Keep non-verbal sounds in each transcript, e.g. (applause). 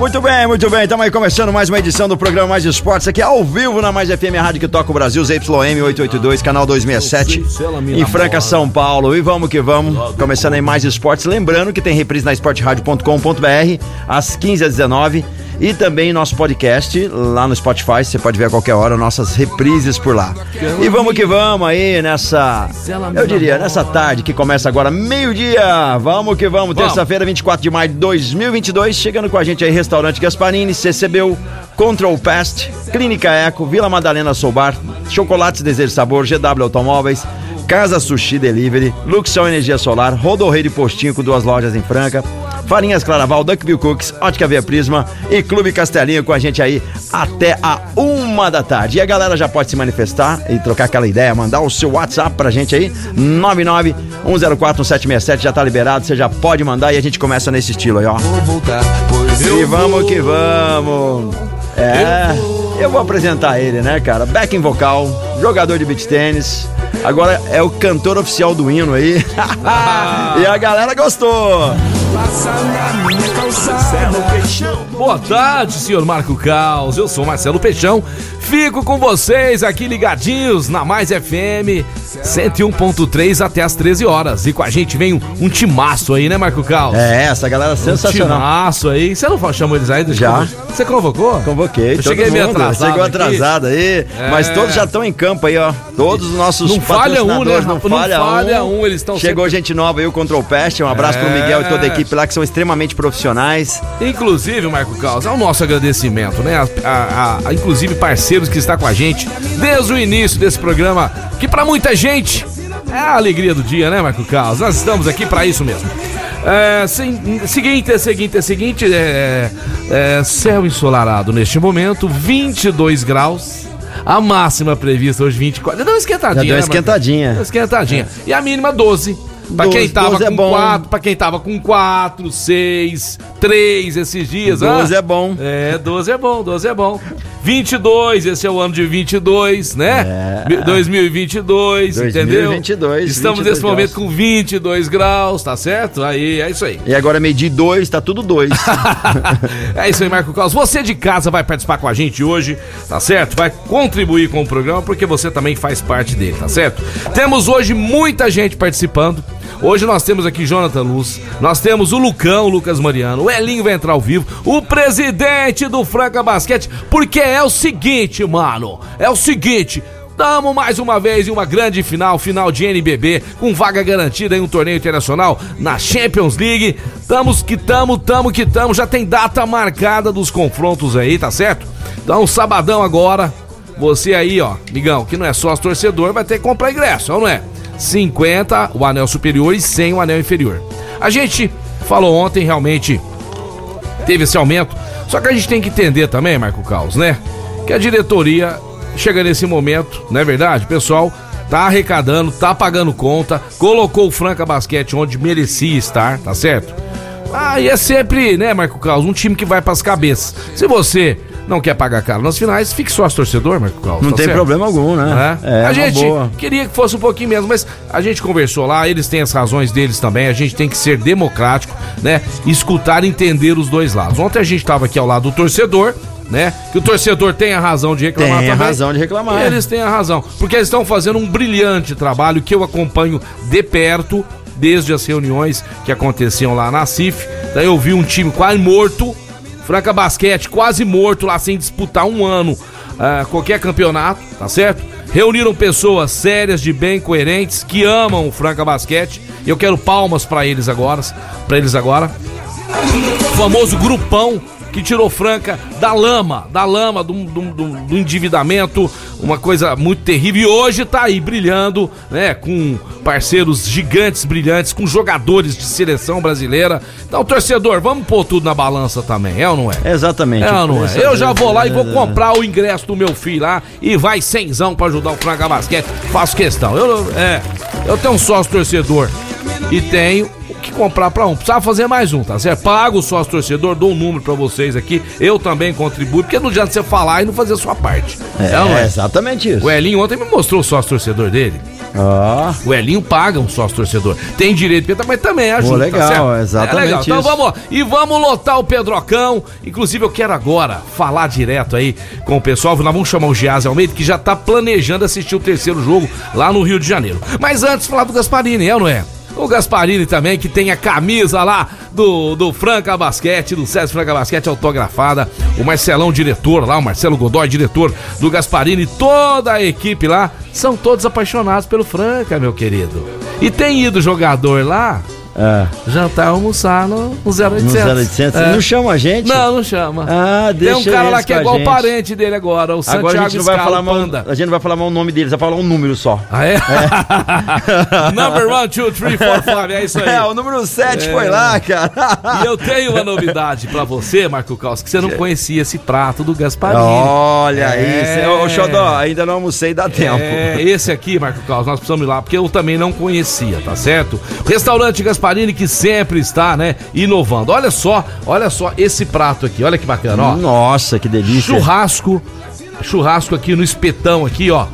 Muito bem, muito bem. Estamos aí começando mais uma edição do programa Mais Esportes aqui ao vivo na Mais FM Rádio que toca o Brasil, ZYM 882, canal 267, em Franca, São Paulo. E vamos que vamos. Começando aí Mais Esportes. Lembrando que tem reprise na esporteradio.com.br às 15 às 19 e também nosso podcast lá no Spotify. Você pode ver a qualquer hora nossas reprises por lá. E vamos que vamos aí nessa, eu diria, nessa tarde que começa agora meio-dia. Vamos que vamos. Terça-feira, 24 de maio de 2022. Chegando com a gente aí, Restaurante Gasparini, CCBU, Control Pest, Clínica Eco, Vila Madalena Soubar, Chocolates Desejo Sabor, GW Automóveis, Casa Sushi Delivery, Luxão Energia Solar, Rodorreio de Postinho com duas lojas em Franca, Farinhas Claraval, Duckville Cooks, Ótica Via Prisma e Clube Castelinho com a gente aí até a uma da tarde. E a galera já pode se manifestar e trocar aquela ideia, mandar o seu WhatsApp pra gente aí, 991041767, já tá liberado, você já pode mandar e a gente começa nesse estilo aí, ó. E vamos que vamos. É, eu vou apresentar ele, né, cara? Backing vocal, jogador de beach tênis. Agora é o cantor oficial do hino aí. (laughs) e a galera gostou. Boa tarde, senhor Marco Caos. Eu sou Marcelo Peixão. Fico com vocês aqui ligadinhos na Mais FM 101.3 até as 13 horas. E com a gente vem um, um timaço aí, né, Marco Caos? É, essa galera Um sensacional. timaço aí. Você não chamou eles aí? Já. Você convocou? Convoquei, Eu cheguei meio atrasado Chegou atrasado aí, mas É. todos já estão em campo aí, ó. Todos os nossos Não falha um, né? patrocinadores, Não falha um, eles estão Chegou sempre- gente nova aí, o Control Pest. Um abraço pro É. Miguel e toda a equipe lá que são extremamente profissionais. Inclusive, Marco Caos, é o nosso agradecimento, né? A, a- a- inclusive parceiros que está com a gente desde o início desse programa, que pra muita gente é a alegria do dia, né, Marco Caos? Nós estamos aqui pra isso mesmo. É, sim- seguinte, é seguinte, é seguinte, é, é, céu ensolarado neste momento, 22 graus. A máxima prevista hoje 24. Deu uma esquentadinha. Já deu uma né, esquentadinha. Deu uma esquentadinha. E a mínima 12. Pra 12, quem tava 12 é com bom. 4, pra quem tava com 4, 6, 3 esses dias. 12 ah, é bom. É, 12 é bom, 12 é bom. 22, esse é o ano de 22, né? É. 2022, entendeu? 2022, Estamos 22 nesse momento graus. com 22 graus, tá certo? Aí, é isso aí. E agora meio dia dois, tá tudo dois. (laughs) é isso aí, Marco Carlos. Você de casa vai participar com a gente hoje, tá certo? Vai contribuir com o programa porque você também faz parte dele, tá certo? Temos hoje muita gente participando. Hoje nós temos aqui Jonathan Luz, nós temos o Lucão, o Lucas Mariano, o Elinho vai entrar ao vivo, o presidente do Franca Basquete, porque é o seguinte, mano, é o seguinte, Tamo mais uma vez em uma grande final, final de NBB, com vaga garantida em um torneio internacional na Champions League. Tamos que tamo, tamo que tamo, já tem data marcada dos confrontos aí, tá certo? Então, sabadão agora, você aí, ó, migão, que não é sócio torcedor, vai ter que comprar ingresso, não é? 50 o anel superior e 100 o anel inferior. A gente falou ontem, realmente teve esse aumento, só que a gente tem que entender também, Marco Caos, né? Que a diretoria chega nesse momento, não é verdade? Pessoal tá arrecadando, tá pagando conta, colocou o Franca Basquete onde merecia estar, tá certo? Ah, e é sempre, né, Marco Caos, um time que vai pras cabeças. Se você não quer pagar caro nas finais, fique sócio torcedor, Marco Caos. Não tá tem certo? problema algum, né? É, a uma gente boa. queria que fosse um pouquinho menos, mas a gente conversou lá, eles têm as razões deles também, a gente tem que ser democrático, né? Escutar e entender os dois lados. Ontem a gente tava aqui ao lado do torcedor, né? Que o torcedor tem a razão de reclamar Tem a também. razão de reclamar. Eles têm a razão, porque eles estão fazendo um brilhante trabalho que eu acompanho de perto desde as reuniões que aconteciam lá na CIF. Daí eu vi um time quase morto, Franca Basquete quase morto lá sem disputar um ano ah, qualquer campeonato, tá certo? Reuniram pessoas sérias, de bem, coerentes, que amam o Franca Basquete. Eu quero palmas pra eles agora, para eles agora. O famoso grupão que tirou Franca da lama, da lama, do, do, do, do endividamento, uma coisa muito terrível. E hoje tá aí brilhando, né? Com parceiros gigantes, brilhantes, com jogadores de seleção brasileira. Então, torcedor, vamos pôr tudo na balança também, é ou não é? Exatamente. É ou não é? Eu já vou lá e vou comprar o ingresso do meu filho lá e vai cenzão pra ajudar o Franca Basquete. Faço questão. Eu, é, eu tenho um sócio torcedor e tenho comprar para um. Precisava fazer mais um, tá certo? Pago o sócio torcedor, dou um número para vocês aqui. Eu também contribuo, porque não adianta você falar e não fazer a sua parte. É, não é? exatamente isso. O Elinho ontem me mostrou o sócio torcedor dele. Ah. O Elinho paga um sócio torcedor. Tem direito, mas também ajuda. Pô, legal, tá exatamente. É legal. Então vamos. E vamos lotar o Pedrocão. Inclusive, eu quero agora falar direto aí com o pessoal. Nós vamos chamar o Giaz Almeida, que já tá planejando assistir o terceiro jogo lá no Rio de Janeiro. Mas antes, falar do Gasparini, é ou não é? O Gasparini também, que tem a camisa lá do, do Franca Basquete, do César Franca Basquete autografada. O Marcelão, diretor lá, o Marcelo Godoy, diretor do Gasparini, toda a equipe lá, são todos apaixonados pelo Franca, meu querido. E tem ido jogador lá é. Jantar almoçar no, no 0800. No 0800. É. Não chama a gente? Não, não chama. Ah, deixa Tem um cara lá que é igual o parente dele agora, o Santiago agora a gente não vai falar mal, A gente não vai falar mal o nome dele, vai falar um número só. Ah, é? é. (laughs) Number 1, 2, 3, 4, 5, é isso aí. (laughs) É, o número 7 é. foi lá, cara. E eu tenho uma novidade pra você, Marco Caos, que você não conhecia esse prato do Gasparini. Olha é. isso. Ô, Xodó, ainda não almocei, dá tempo. É, esse aqui, Marco Caos, nós precisamos ir lá, porque eu também não conhecia, tá certo? Restaurante Gasparini Gasparini que sempre está, né, inovando. Olha só, olha só esse prato aqui, olha que bacana, ó. Nossa, que delícia. Churrasco, churrasco aqui no espetão aqui, ó,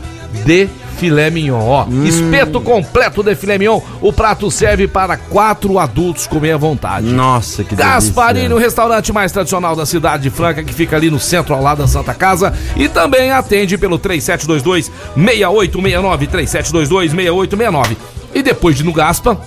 de filé mignon, ó. Hum. Espeto completo de filé mignon. O prato serve para quatro adultos comer à vontade. Nossa, que delícia. Gasparini, o restaurante mais tradicional da cidade de Franca, que fica ali no centro ao lado da Santa Casa. E também atende pelo 3722 6869 3722 6869. E depois de no Gaspa,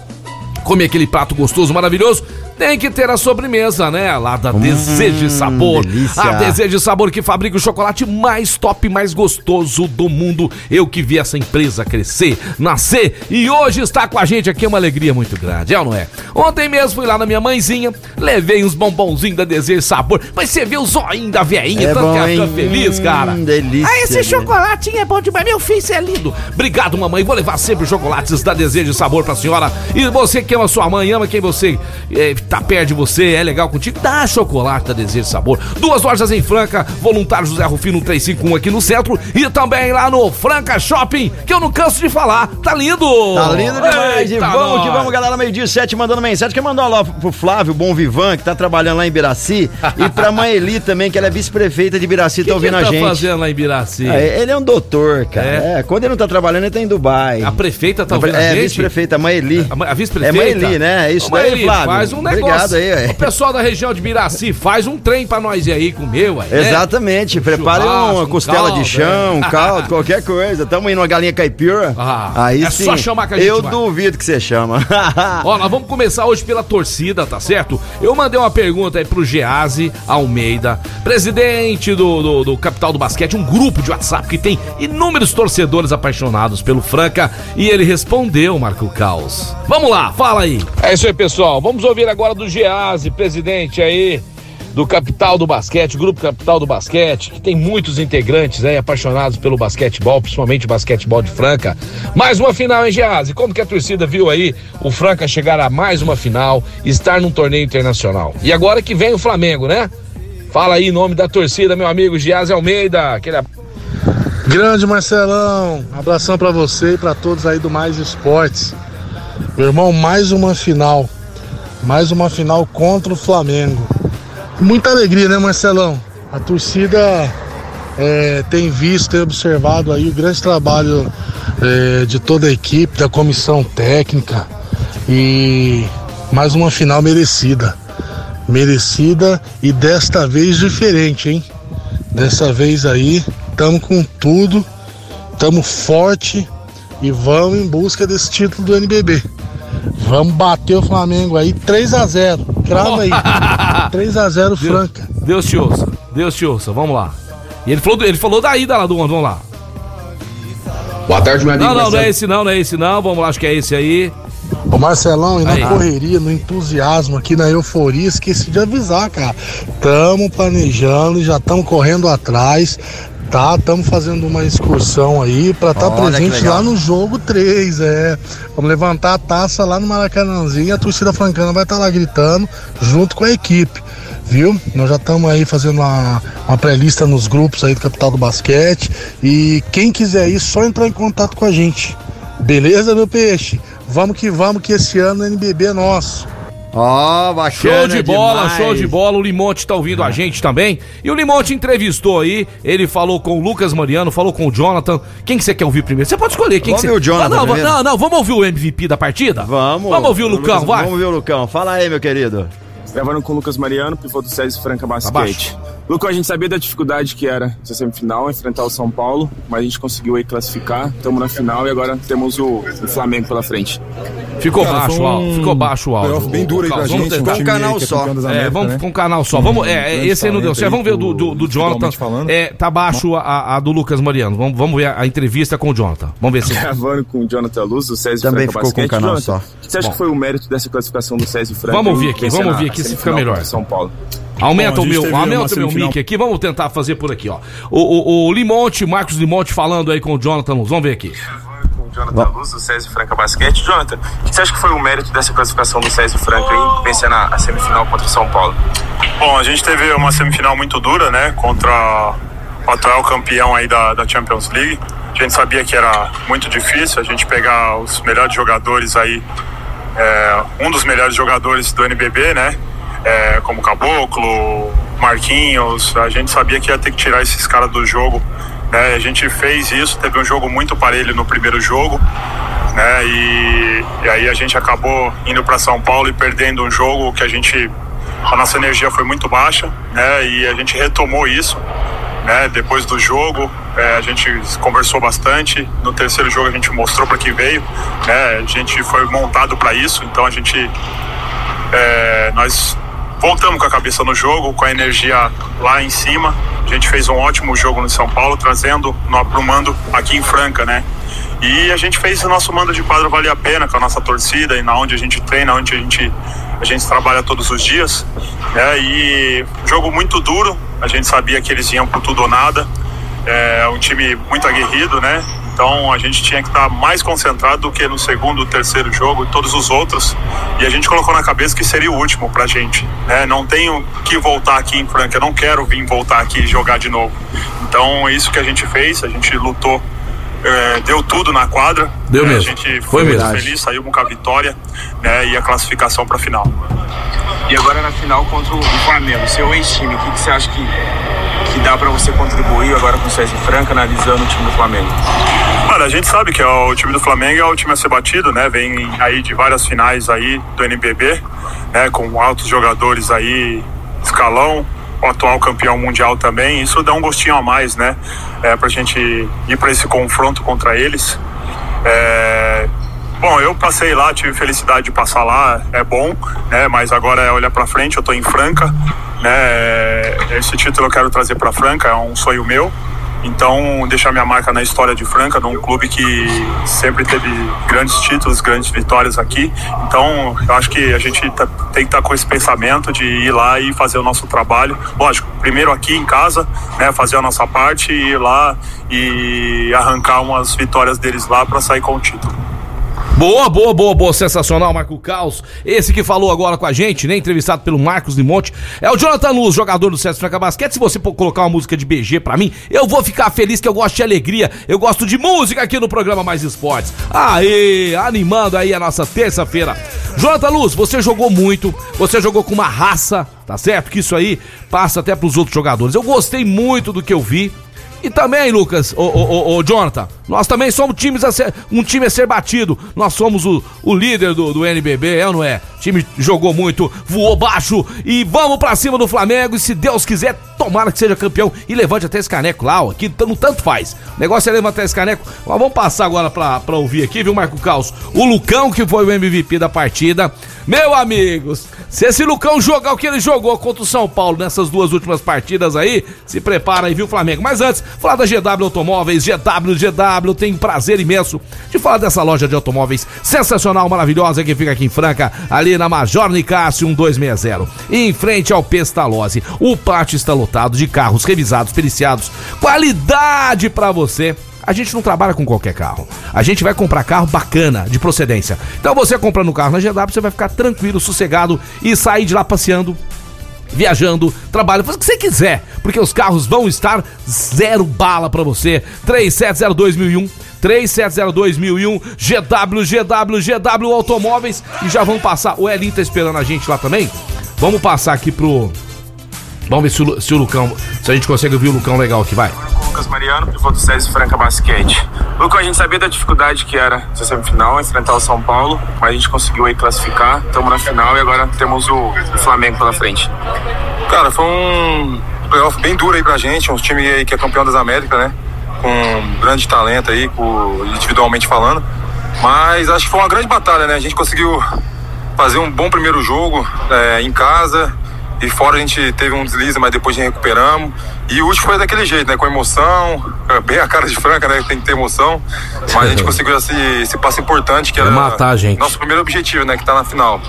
comer aquele prato gostoso, maravilhoso, tem que ter a sobremesa, né? Lá da hum, Desejo Sabor. Delícia. A Desejo Sabor que fabrica o chocolate mais top, mais gostoso do mundo. Eu que vi essa empresa crescer, nascer e hoje está com a gente aqui é uma alegria muito grande, é ou não é? Ontem mesmo fui lá na minha mãezinha, levei uns bombonzinhos da Desejo Sabor, mas você vê o zoinho da veinha, é tanto que ela fica feliz, cara. Hum, delícia. Ah, esse chocolatinho é bom demais, meu filho, você é lindo. Obrigado, mamãe, vou levar sempre chocolates da Desejo Sabor pra senhora. E você que ama sua mãe, ama quem você é, tá perto de você, é legal contigo, dá chocolate Desejo Sabor. Duas lojas em Franca, voluntário José Rufino 351 aqui no centro e também lá no Franca Shopping, que eu não canso de falar. Tá lindo! Tá lindo demais! Eita e vamos nós. que vamos, galera, meio-dia sete mandando mensagem. Quer mandar lá pro Flávio Bom Vivan, que tá trabalhando lá em Biraci, e pra (laughs) mãe Eli também, que ela é vice-prefeita de Biraci, tá ouvindo que a tá gente. fazendo lá em Biraci? É, ele é um doutor, cara. É. é. quando ele não tá trabalhando, ele tá em Dubai. A prefeita tá ouvindo é, a gente? É, vice-prefeita, a mãe Eli. A, a vice-prefeita? É mãe Eli, né? É isso Ô, daí, Flávio. Faz um negócio. Obrigado aí, ué. O pessoal da região de Miraci, faz um trem pra nós ir aí comer, ué. Né? Exatamente. Prepare uma costela um caldo, de chão, um caldo, qualquer coisa. Tamo indo uma galinha caipira. Ah, aí é sim. só chamar que a gente Eu vai. duvido que você chama. (laughs) Ó, nós vamos começar hoje pela torcida, tá certo? Eu mandei uma pergunta aí pro Gease Almeida, presidente do, do, do Capital do Basquete, um grupo de WhatsApp que tem inúmeros torcedores apaixonados pelo Franca, e ele respondeu, Marco Caos. Vamos lá, fala aí. É isso aí, pessoal. Vamos ouvir agora do Gease, presidente aí do Capital do Basquete, Grupo Capital do Basquete, que tem muitos integrantes aí apaixonados pelo basquetebol, principalmente basquetebol de Franca. Mais uma final em Gease. Como que a torcida viu aí o Franca chegar a mais uma final, estar num torneio internacional? E agora que vem o Flamengo, né? Fala aí em nome da torcida, meu amigo Gease Almeida. Aquele... Grande Marcelão, abração para você e para todos aí do Mais Esportes. Meu irmão, mais uma final. Mais uma final contra o Flamengo. Muita alegria, né, Marcelão? A torcida é, tem visto, tem observado aí o grande trabalho é, de toda a equipe, da comissão técnica e mais uma final merecida. Merecida e desta vez diferente, hein? Dessa vez aí, estamos com tudo, estamos forte e vamos em busca desse título do NBB. Vamos bater o Flamengo aí 3 a 0 Crava aí. (laughs) 3 a 0 Franca. Deus te ouça. Deus te ouça. Vamos lá. E ele falou, ele falou da ida lá do vamos lá. Boa tarde, meu amigo. Não, não, não é esse não, não é esse não. Vamos lá, acho que é esse aí. Ô Marcelão, e na Aí. correria, no entusiasmo aqui, na euforia, esqueci de avisar, cara. Tamo planejando, já estamos correndo atrás, tá? Estamos fazendo uma excursão aí pra estar que presente lá no jogo 3, é. Vamos levantar a taça lá no Maracanãzinho, a torcida francana vai estar lá gritando junto com a equipe. Viu? Nós já estamos aí fazendo uma, uma pré-lista nos grupos aí do Capital do Basquete. E quem quiser ir, só entrar em contato com a gente. Beleza, meu peixe? Vamos que vamos, que esse ano o NBB é nosso. Ó, bacana Show de bola, demais. show de bola. O Limonte tá ouvindo a gente também. E o Limonte entrevistou aí. Ele falou com o Lucas Mariano, falou com o Jonathan. Quem que você quer ouvir primeiro? Você pode escolher. Quem Vamos que você... o Jonathan Ah, não, primeiro. não, não, vamos ouvir o MVP da partida? Vamos. Vamos ouvir o Lucão, vai. Vamos ver o Lucão. Fala aí, meu querido. Gravando com o Lucas Mariano, pivô do César Franca Basquete. Lucas, a gente sabia da dificuldade que era essa semifinal, enfrentar o São Paulo, mas a gente conseguiu aí classificar, estamos na final e agora temos o, o Flamengo pela frente. Ficou Cara, baixo foi o um áudio. Ficou baixo o áudio. playoff bem duro aí pra vamos gente. tentar. um time canal é só. É, vamos né? com um canal só. Vamos, é, é, esse aí não deu certo. Vamos ver aí do, do, do Jonathan. falando. É, tá baixo a, a do Lucas Mariano. Vamos, vamos ver a, a entrevista com o Jonathan. Vamos ver se. Gravando com o Jonathan Luz, do César Também Franca ficou com Basquete. o canal Jonathan, só. O que você acha Bom. que foi o mérito dessa classificação do César Franca? Vamos ouvir aqui, vamos ouvir aqui se fica melhor. o São Paulo. Aumenta Bom, o meu, aumenta o meu mic aqui, vamos tentar fazer por aqui, ó. O, o, o Limonte, Marcos Limonte falando aí com o Jonathan Luz. Vamos ver aqui. Com o Jonathan Luz, do César Franca Basquete. Jonathan, o que você acha que foi o mérito dessa classificação do César Franca em vencer na a semifinal contra o São Paulo? Bom, a gente teve uma semifinal muito dura, né? Contra o atual campeão aí da, da Champions League. A gente sabia que era muito difícil a gente pegar os melhores jogadores aí, é, um dos melhores jogadores do NBB, né? É, como Caboclo, Marquinhos. A gente sabia que ia ter que tirar esses caras do jogo. Né? A gente fez isso, teve um jogo muito parelho no primeiro jogo. Né? E, e aí a gente acabou indo para São Paulo e perdendo um jogo que a gente a nossa energia foi muito baixa, né? E a gente retomou isso, né? Depois do jogo, é, a gente conversou bastante. No terceiro jogo a gente mostrou para que veio, né? A gente foi montado para isso, então a gente é, nós voltamos com a cabeça no jogo, com a energia lá em cima. A gente fez um ótimo jogo no São Paulo, trazendo no, mando aqui em Franca, né? E a gente fez o nosso mando de quadro valer a pena com a nossa torcida e na onde a gente treina, onde a gente, a gente trabalha todos os dias. Né? E jogo muito duro, a gente sabia que eles iam por tudo ou nada. É um time muito aguerrido, né? Então a gente tinha que estar mais concentrado do que no segundo, terceiro jogo e todos os outros. E a gente colocou na cabeça que seria o último pra gente. Né? Não tenho que voltar aqui em Franca, eu não quero vir voltar aqui e jogar de novo. Então é isso que a gente fez, a gente lutou, é, deu tudo na quadra. Deu né? mesmo. A gente Foi foi muito mesmo. feliz, saiu com a vitória né? e a classificação pra final. E agora na final contra o Flamengo, seu ex-time, o que, que você acha que, dá pra você contribuir agora com o César Franca, analisando o time do Flamengo? Olha, a gente sabe que é o time do Flamengo é o time a ser batido, né? Vem aí de várias finais aí do NBB, né? Com altos jogadores aí, escalão, o atual campeão mundial também. Isso dá um gostinho a mais, né? É, pra gente ir para esse confronto contra eles. É, Bom, eu passei lá, tive felicidade de passar lá, é bom, né? Mas agora é olhar para frente, eu tô em Franca, né? Esse título eu quero trazer para Franca, é um sonho meu. Então, deixar minha marca na história de Franca, num clube que sempre teve grandes títulos, grandes vitórias aqui. Então, eu acho que a gente tá- tem que estar com esse pensamento de ir lá e fazer o nosso trabalho. Lógico, primeiro aqui em casa, né, fazer a nossa parte e ir lá e arrancar umas vitórias deles lá para sair com o título. Boa, boa, boa, boa, sensacional, Marco Caos. Esse que falou agora com a gente, né? Entrevistado pelo Marcos Limonte, é o Jonathan Luz, jogador do César Franca Basquete. Se você colocar uma música de BG pra mim, eu vou ficar feliz que eu gosto de alegria, eu gosto de música aqui no programa Mais Esportes. Aê, animando aí a nossa terça-feira. Jonathan Luz, você jogou muito, você jogou com uma raça, tá certo? Que isso aí passa até pros outros jogadores. Eu gostei muito do que eu vi. E também, Lucas, ô, ô, ô, ô, Jonathan, nós também somos times ser- um time a ser batido. Nós somos o, o líder do, do NBB, é ou não é? O time jogou muito, voou baixo e vamos pra cima do Flamengo. E se Deus quiser, tomara que seja campeão e levante até esse caneco lá, ó, que não tanto faz. O negócio é levantar esse caneco. Mas vamos passar agora pra, ouvir aqui, viu, Marco Caos? O Lucão, que foi o MVP da partida. Meu amigos, se esse Lucão jogar o que ele jogou contra o São Paulo nessas duas últimas partidas aí, se prepara aí, viu, Flamengo? Mas antes, falar da GW Automóveis, GW, GW, tem prazer imenso de falar dessa loja de automóveis sensacional, maravilhosa, que fica aqui em Franca, ali na Major Nicásio 1260. Em frente ao Pestalozzi. O pátio está lotado de carros revisados, periciados, qualidade para você a gente não trabalha com qualquer carro. A gente vai comprar carro bacana, de procedência. Então você comprando carro na GW, você vai ficar tranquilo, sossegado e sair de lá passeando viajando, trabalho, faz o que você quiser, porque os carros vão estar zero bala para você. 3702.001 3702.001 GW, GW, GW Automóveis e já vão passar. O Elinho tá esperando a gente lá também. Vamos passar aqui pro. Vamos ver se o, se o Lucão. Se a gente consegue ouvir o Lucão legal aqui, vai. Lucas Mariano, pivô do César Franca Basquete. Lucas, a gente sabia da dificuldade que era essa semifinal, enfrentar o São Paulo, mas a gente conseguiu aí classificar, estamos na final e agora temos o, Flamengo pela frente. Cara, foi um playoff bem duro aí pra gente, um time aí que é campeão das Américas, né? Com grande talento aí, individualmente falando. Mas acho que foi uma grande batalha, né? A gente conseguiu fazer um bom primeiro jogo é, em casa, e fora a gente teve um deslize, mas depois a gente recuperamos. E o último foi daquele jeito, né? Com emoção, é, bem a cara de Franca, né? Tem que ter emoção. Mas a gente (laughs) conseguiu esse, esse passo importante, que era matar gente. nosso primeiro objetivo, né? Que tá na final.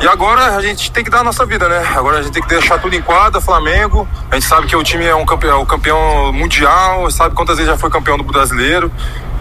E agora a gente tem que dar a nossa vida, né? Agora a gente tem que deixar tudo em quadra, Flamengo. A gente sabe que o time é um campeão, é um campeão mundial, sabe quantas vezes já foi campeão do brasileiro.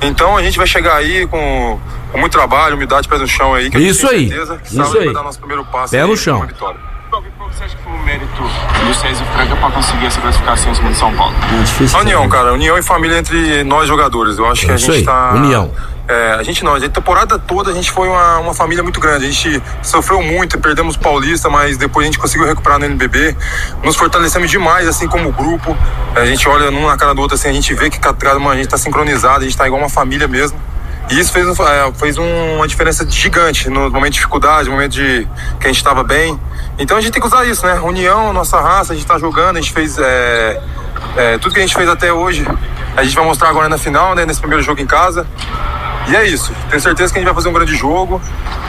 Então a gente vai chegar aí com, com muito trabalho, humildade, pés no chão aí. Que Isso aí. certeza que Isso aí. vai dar nosso primeiro passo. Pé no chão. uma vitória. Qual que você acha que foi o mérito do César Franca para conseguir essa classificação em cima de São Paulo? É difícil. A união, cara, união e família entre nós jogadores. Eu acho que a Isso gente aí, tá. união. É, a gente não, a gente, temporada toda a gente foi uma, uma família muito grande. A gente sofreu muito, perdemos o Paulista, mas depois a gente conseguiu recuperar no NBB. Nos fortalecemos demais, assim como grupo. A gente olha um na cara do outro, assim, a gente vê que cada uma a gente tá sincronizado, a gente tá igual uma família mesmo. E isso fez, é, fez um- uma diferença gigante no momento de dificuldade, no momento de que a gente estava bem. Então a gente tem que usar isso, né? União, nossa raça, a gente tá jogando, a gente fez é, é, tudo que a gente fez até hoje. A gente vai mostrar agora na final, né? Nesse primeiro jogo em casa. E é isso. Tenho certeza que a gente vai fazer um grande jogo.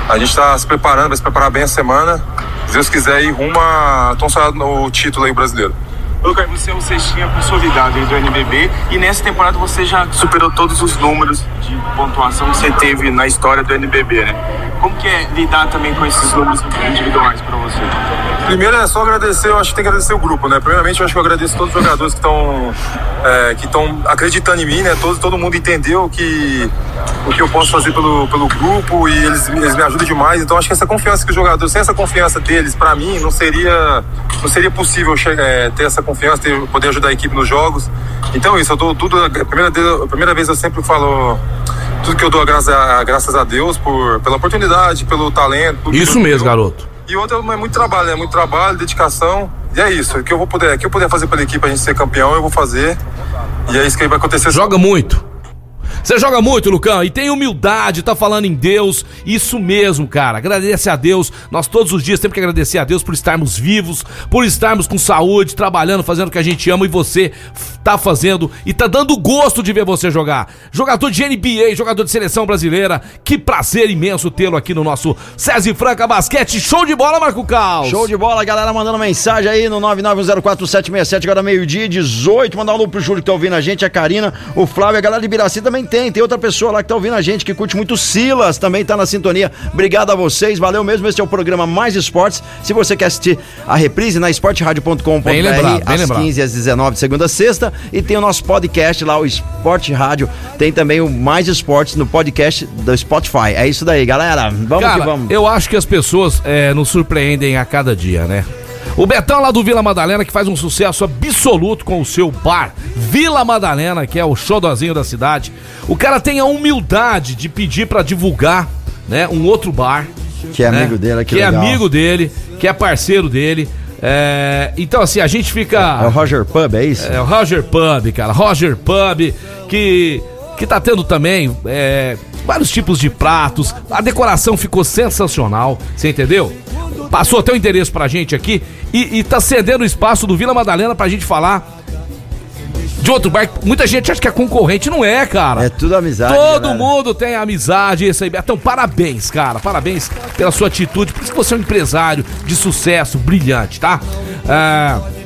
A gente está se preparando, vai se preparar bem a semana. Se Deus quiser, ir rumo a tão sonhado no título aí brasileiro. Você é o cestinha consolidado do NBB e nessa temporada você já superou todos os números de pontuação que você teve na história do NBB, né? Como que é lidar também com esses números individuais para você? Primeiro é só agradecer, eu acho que tem que agradecer o grupo, né? Primeiramente eu acho que eu agradeço todos os jogadores que estão é, que estão acreditando em mim, né? Todo, todo mundo entendeu que o que eu posso fazer pelo, pelo grupo e eles, eles me ajudam demais. Então acho que essa confiança que os jogadores, sem essa confiança deles, pra mim, não seria não seria possível chegar, é, ter essa confiança, ter, poder ajudar a equipe nos jogos. Então isso, eu dou tudo, a primeira, vez- a primeira vez eu sempre falo tudo que eu dou a graça, a- graças a Deus por, pela oportunidade, pelo talento. Isso mesmo, garoto. E outra é muito trabalho, né? Muito trabalho, dedicação. E é isso. O que eu vou poder, o que eu puder fazer pela equipe pra gente ser campeão, eu vou fazer. E é isso que vai acontecer. Joga muito. Você joga muito, Lucão, e tem humildade, tá falando em Deus, isso mesmo, cara. Agradece a Deus. Nós todos os dias temos que agradecer a Deus por estarmos vivos, por estarmos com saúde, trabalhando, fazendo o que a gente ama e você tá fazendo e tá dando gosto de ver você jogar. Jogador de NBA, jogador de seleção brasileira, que prazer imenso tê-lo aqui no nosso César Franca Basquete. Show de bola, Marco Caos. Show de bola, galera mandando mensagem aí no 991047767, agora meio-dia, 18. Mandar um alô pro Júlio que tá ouvindo a gente, a Karina, o Flávio, a galera de Biraci também tem. Tem outra pessoa lá que tá ouvindo a gente, que curte muito Silas, também tá na sintonia. Obrigado a vocês, valeu mesmo. Esse é o programa Mais Esportes. Se você quer assistir a reprise na esporteradio.com.br às lembrado. 15 às 19 de segunda a sexta. E tem o nosso podcast lá, o Esporte Rádio. Tem também o Mais Esportes no podcast do Spotify. É isso daí, galera. Vamos Cara, que vamos. eu acho que as pessoas é, nos surpreendem a cada dia, né? O Betão lá do Vila Madalena, que faz um sucesso absoluto com o seu bar Vila Madalena, que é o showzinho da cidade. O cara tem a humildade de pedir pra divulgar, né, um outro bar. Que é né, amigo dele, que que é amigo dele, que é parceiro dele. É, então, assim, a gente fica. É o Roger Pub, é isso? É o Roger Pub, cara. Roger Pub, que, que tá tendo também é, vários tipos de pratos. A decoração ficou sensacional, você entendeu? Passou até o endereço pra gente aqui e, e tá cedendo o espaço do Vila Madalena pra gente falar de outro bar. Muita gente acha que é concorrente, não é, cara. É tudo amizade. Todo galera. mundo tem amizade, isso aí. Então, parabéns, cara. Parabéns pela sua atitude. Por isso que você é um empresário de sucesso, brilhante, tá? É,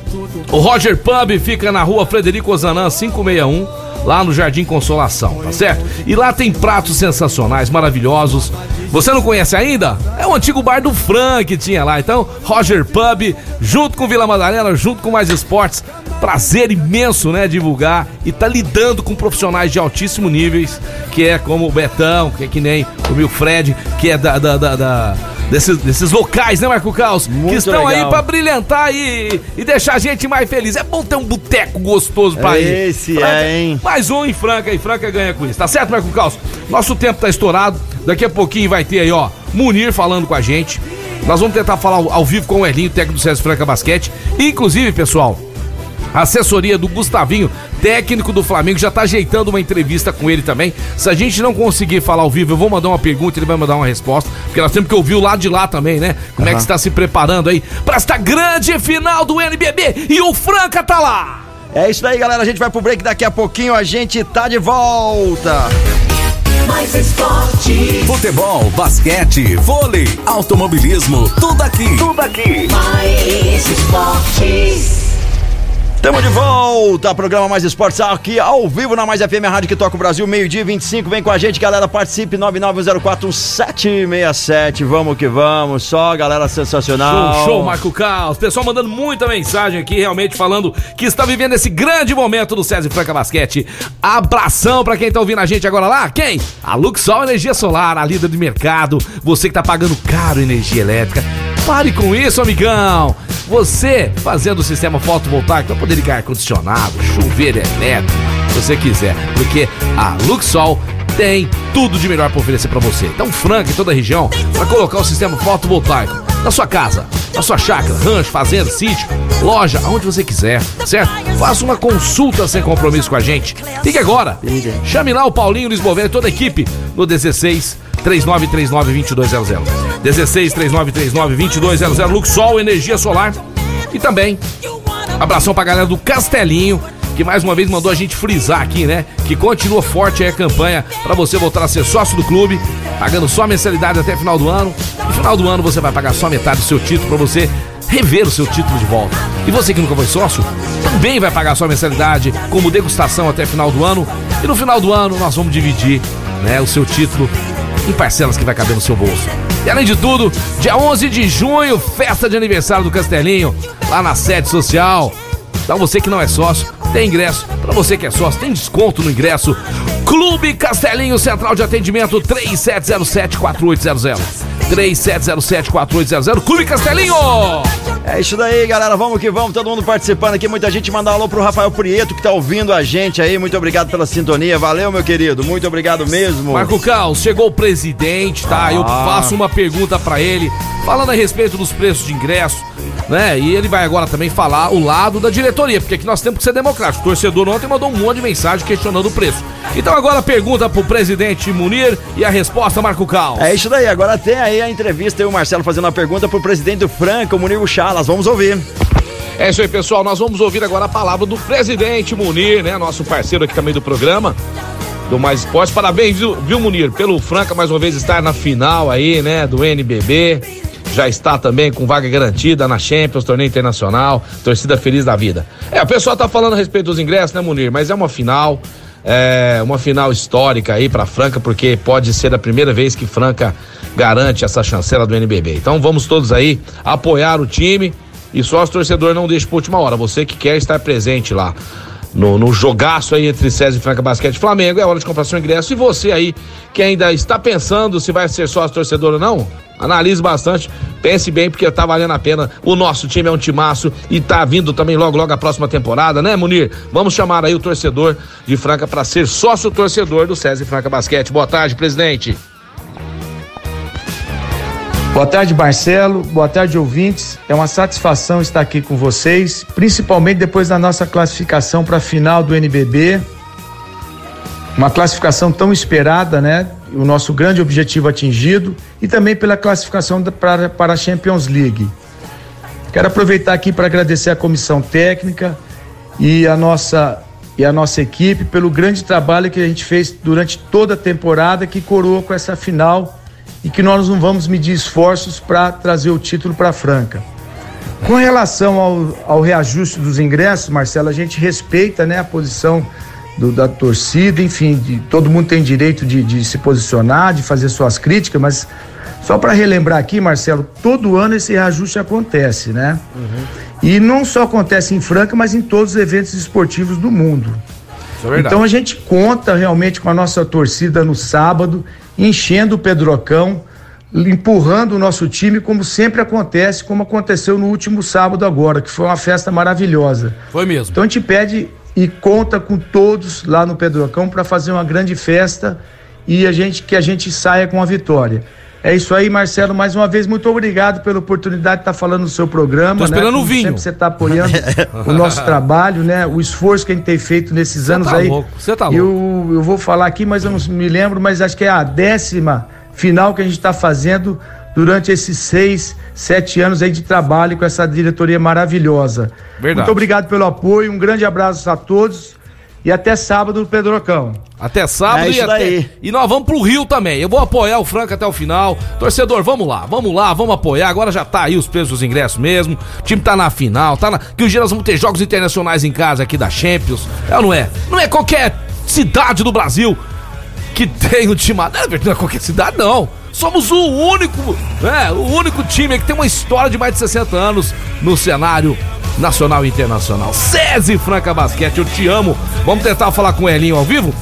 o Roger Pub fica na rua Frederico Ozanam 561, lá no Jardim Consolação, tá certo? E lá tem pratos sensacionais, maravilhosos. Você não conhece ainda? É o antigo bar do Frank que tinha lá. Então, Roger Pub, junto com Vila Madalena, junto com mais esportes. Prazer imenso, né? Divulgar e tá lidando com profissionais de altíssimo níveis, que é como o Betão, que é que nem o meu Fred, que é da, da, da- da- desses, desses locais, né, Marco Caos? Muito que estão aí legal. pra brilhantar e, e deixar a gente mais feliz. É bom ter um boteco gostoso pra ir. Esse Franca- é, hein? Mais um em Franca e Franca ganha com isso. Tá certo, Marco Caos? Nosso tempo tá estourado. Daqui a pouquinho vai ter aí, ó, Munir falando com a gente. Nós vamos tentar falar ao, ao vivo com o Elinho, técnico do César Franca Basquete. Inclusive, pessoal, assessoria do Gustavinho, técnico do Flamengo, já tá ajeitando uma entrevista com ele também. Se a gente não conseguir falar ao vivo, eu vou mandar uma pergunta, ele vai mandar uma resposta, porque nós temos que ouvir o lado de lá também, né? Como é que está se preparando aí para esta grande final do NBB e o Franca tá lá! É isso aí, galera. A gente vai pro break daqui a pouquinho. A gente tá de volta. Mais esportes. Futebol, basquete, vôlei, automobilismo, tudo aqui. Tudo aqui. Mais esportes. Tamo de volta, programa Mais Esportes aqui ao vivo na Mais FM, a rádio que toca o Brasil, meio-dia e 25. Vem com a gente, galera, participe 991041767. Vamos que vamos, só galera sensacional. Show, show, Marco Caos. Pessoal mandando muita mensagem aqui, realmente falando que está vivendo esse grande momento do César Franca Basquete. Abração pra quem tá ouvindo a gente agora lá. Quem? A Luxol Energia Solar, a líder de mercado. Você que tá pagando caro energia elétrica. Pare com isso, amigão. Você fazendo o sistema fotovoltaico para poder ligar ar-condicionado, chuveiro elétrico, se você quiser. Porque a Luxol tem tudo de melhor para oferecer para você. Então, Franca e toda a região para colocar o sistema fotovoltaico na sua casa, na sua chácara, rancho, fazenda, sítio, loja, aonde você quiser, certo? Faça uma consulta sem compromisso com a gente. Ligue agora. Chame lá o Paulinho Lisboa e toda a equipe no 16 3939 2200. 16 3939 2200 Luxol Energia Solar. E também Abração pra galera do Castelinho, que mais uma vez mandou a gente frisar aqui, né? Que continua forte aí a campanha pra você voltar a ser sócio do clube, pagando só a mensalidade até final do ano. No final do ano você vai pagar só metade do seu título pra você rever o seu título de volta. E você que nunca foi sócio, também vai pagar sua mensalidade como degustação até final do ano. E no final do ano nós vamos dividir, né, o seu título em parcelas que vai caber no seu bolso. E além de tudo, dia 11 de junho, festa de aniversário do Castelinho, lá na sede social. Então você que não é sócio, tem ingresso. Para você que é sócio, tem desconto no ingresso. Clube Castelinho, Central de Atendimento 3707-4800. 3707-4800. Clube Castelinho! É isso daí, galera. Vamos que vamos. Todo mundo participando aqui. Muita gente mandar um alô pro Rafael Prieto que tá ouvindo a gente aí. Muito obrigado pela sintonia. Valeu, meu querido. Muito obrigado mesmo. Marco Caos, chegou o presidente, tá? Eu Ah. faço uma pergunta pra ele, falando a respeito dos preços de ingresso, né? E ele vai agora também falar o lado da diretoria, porque aqui nós temos que ser democráticos. O torcedor ontem mandou um monte de mensagem questionando o preço. Então agora a pergunta pro presidente Munir e a resposta, Marco Caos. É isso daí. Agora tem aí a entrevista e o Marcelo fazendo uma pergunta pro presidente do Franca, o Munir Chalas. Vamos ouvir. É isso aí, pessoal. Nós vamos ouvir agora a palavra do presidente Munir, né? Nosso parceiro aqui também do programa. Do Mais Esporte. Parabéns, viu, viu, Munir? Pelo Franca mais uma vez estar na final aí, né? Do NBB. Já está também com vaga garantida na Champions, torneio internacional. Torcida feliz da vida. É, o pessoal tá falando a respeito dos ingressos, né, Munir? Mas é uma final. É uma final histórica aí pra Franca, porque pode ser a primeira vez que Franca garante essa chancela do NBB. Então vamos todos aí apoiar o time e só os torcedores não deixem por última hora. Você que quer estar presente lá no, no jogaço aí entre César e Franca Basquete Flamengo, é hora de comprar seu ingresso. E você aí que ainda está pensando se vai ser sócio torcedor ou não, analise bastante, pense bem, porque tá valendo a pena. O nosso time é um timaço e tá vindo também logo, logo a próxima temporada, né, Munir? Vamos chamar aí o torcedor de Franca para ser sócio torcedor do César e Franca Basquete. Boa tarde, presidente. Boa tarde, Marcelo. Boa tarde, ouvintes. É uma satisfação estar aqui com vocês, principalmente depois da nossa classificação para a final do NBB. Uma classificação tão esperada, né? O nosso grande objetivo atingido e também pela classificação para, para a Champions League. Quero aproveitar aqui para agradecer a comissão técnica e a nossa e a nossa equipe pelo grande trabalho que a gente fez durante toda a temporada que coroou com essa final e que nós não vamos medir esforços para trazer o título para Franca. Com relação ao, ao, reajuste dos ingressos, Marcelo, a gente respeita né, a posição do, da torcida, enfim, de, todo mundo tem direito de, de se posicionar, de fazer suas críticas, mas só para relembrar aqui, Marcelo, todo ano esse reajuste acontece, né? Uhum. E não só acontece em Franca, mas em todos os eventos esportivos do mundo. É então a gente conta realmente com a nossa torcida no sábado, enchendo o Pedrocão, empurrando o nosso time, como sempre acontece, como aconteceu no último sábado agora, que foi uma festa maravilhosa. Foi mesmo. Então a gente pede e conta com todos lá no Pedrocão para fazer uma grande festa e a gente que a gente saia com a vitória. É isso aí, Marcelo. Mais uma vez, muito obrigado pela oportunidade de estar falando no seu programa. Tô né? esperando né? o vinho. Sempre você está apoiando (laughs) o nosso trabalho, né? O esforço que a gente tem feito nesses cê anos tá aí. Você tá louco. Eu, eu vou falar aqui, mas eu não me lembro, mas acho que é a décima final que a gente está fazendo durante esses seis, sete anos aí de trabalho com essa diretoria maravilhosa. Verdade. Muito obrigado pelo apoio, um grande abraço a todos e até sábado no Pedrocão. Até sábado é e, até... e nós vamos pro Rio também. Eu vou apoiar o Franca até o final. Torcedor, vamos lá, vamos lá, vamos apoiar. Agora já tá aí os preços dos ingressos mesmo. O time tá na final, tá na. Que um dia nós vamos ter jogos internacionais em casa aqui da Champions. É ou não é? Não é qualquer cidade do Brasil que tem um time. Não é qualquer cidade, não. Somos o único, né? O único time que tem uma história de mais de 60 anos no cenário nacional e internacional. SESI Franca Basquete, eu te amo. Vamos tentar falar com o Elinho ao vivo?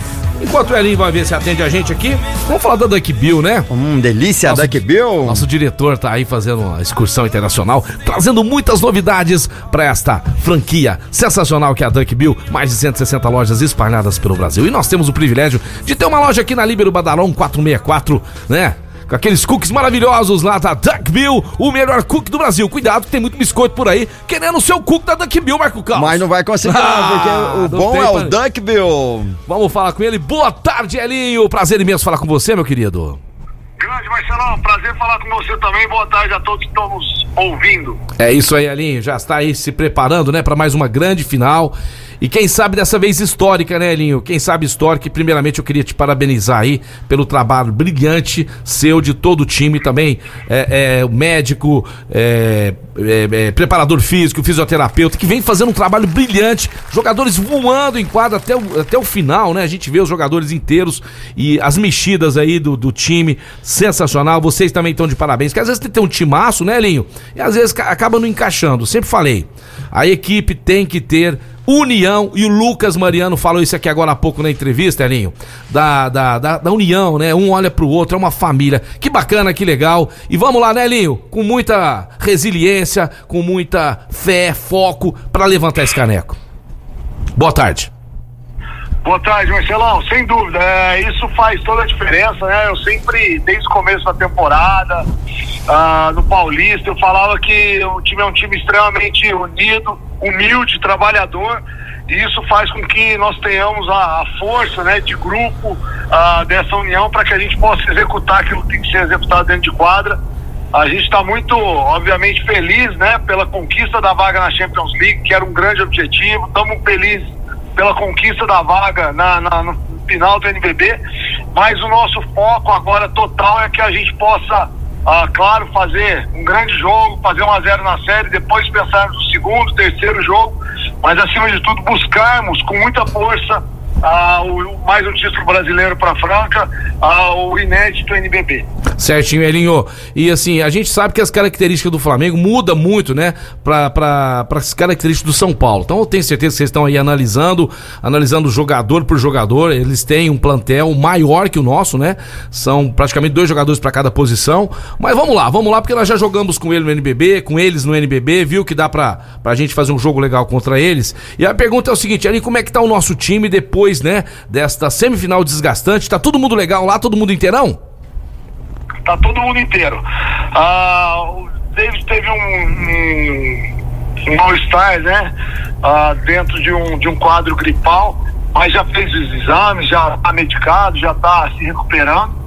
Enquanto o Elinho vai ver se atende a gente aqui, vamos falar da Duck Bill, né? Hum, delícia, nosso, Duck Bill. Nosso diretor tá aí fazendo uma excursão internacional, trazendo muitas novidades para esta franquia sensacional que é a Duck Bill. Mais de 160 lojas espalhadas pelo Brasil. E nós temos o privilégio de ter uma loja aqui na Líbero Badalão 464, né? Com aqueles cookies maravilhosos lá da Duck Bill, o melhor cookie do Brasil. Cuidado que tem muito biscoito por aí, querendo o seu cookie da Duck Bill, Marco Carlos. Mas não vai conseguir, ah, porque o bom é o Duck Bill. Vamos falar com ele. Boa tarde, Elinho. Prazer imenso falar com você, meu querido. Grande Marcelão, prazer falar com você também. Boa tarde a todos que estão nos ouvindo. É isso aí, Elinho. Já está aí se preparando, né, para mais uma grande final. E quem sabe dessa vez histórica, né, Elinho? Quem sabe histórica. E primeiramente eu queria te parabenizar aí pelo trabalho brilhante seu, de todo o time também. É, é, médico, é, é, é, preparador físico, fisioterapeuta, que vem fazendo um trabalho brilhante. Jogadores voando em quadra até o, até o final, né? A gente vê os jogadores inteiros e as mexidas aí do, do time. Sensacional. Vocês também estão de parabéns. Que às vezes tem um timaço, né, Elinho? E às vezes acaba não encaixando. Sempre falei. A equipe tem que ter união, e o Lucas Mariano falou isso aqui agora há pouco na entrevista, Elinho, da, da, da, da união, né? Um olha pro outro, é uma família. Que bacana, que legal. E vamos lá, né, Elinho? Com muita resiliência, com muita fé, foco para levantar esse caneco. Boa tarde. Boa tarde, Marcelão. Sem dúvida, é, isso faz toda a diferença, né? Eu sempre, desde o começo da temporada, ah, no Paulista, eu falava que o time é um time extremamente unido, humilde, trabalhador, e isso faz com que nós tenhamos a, a força, né, de grupo ah, dessa união para que a gente possa executar aquilo que tem que ser executado dentro de quadra. A gente está muito, obviamente, feliz, né, pela conquista da vaga na Champions League, que era um grande objetivo. Estamos felizes pela conquista da vaga na, na, no final do NBB, mas o nosso foco agora total é que a gente possa, ah, claro, fazer um grande jogo, fazer um a zero na série, depois pensarmos no segundo, terceiro jogo, mas acima de tudo buscarmos com muita força ah, o, mais um título brasileiro para Franca, ah, o inédito NBB. Certinho, Elinho. E assim, a gente sabe que as características do Flamengo mudam muito, né? Para as características do São Paulo. Então eu tenho certeza que vocês estão aí analisando, analisando jogador por jogador. Eles têm um plantel maior que o nosso, né? São praticamente dois jogadores para cada posição. Mas vamos lá, vamos lá, porque nós já jogamos com ele no NBB, com eles no NBB, viu que dá para a gente fazer um jogo legal contra eles. E a pergunta é o seguinte, ali, como é que tá o nosso time depois, né? Desta semifinal desgastante? Tá todo mundo legal lá, todo mundo inteirão? tá todo mundo inteiro. Ah, o David teve um, um, um mal-estar, né? Ah, dentro de um, de um quadro gripal, mas já fez os exames, já está medicado, já está se recuperando.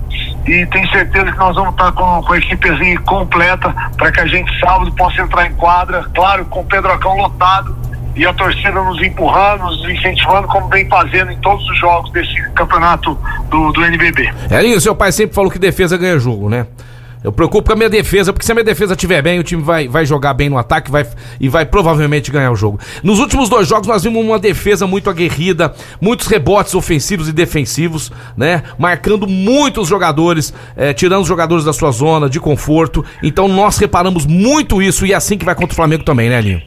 E tenho certeza que nós vamos estar tá com, com a equipezinha completa para que a gente sábado possa entrar em quadra, claro, com o Pedrocão lotado e a torcida nos empurrando, nos incentivando, como vem fazendo em todos os jogos desse campeonato do, do NBB. Elinho, seu pai sempre falou que defesa ganha jogo, né? Eu preocupo com a minha defesa, porque se a minha defesa estiver bem, o time vai, vai jogar bem no ataque vai, e vai provavelmente ganhar o jogo. Nos últimos dois jogos, nós vimos uma defesa muito aguerrida, muitos rebotes ofensivos e defensivos, né? Marcando muitos jogadores, eh, tirando os jogadores da sua zona de conforto. Então nós reparamos muito isso e é assim que vai contra o Flamengo também, né, Linho?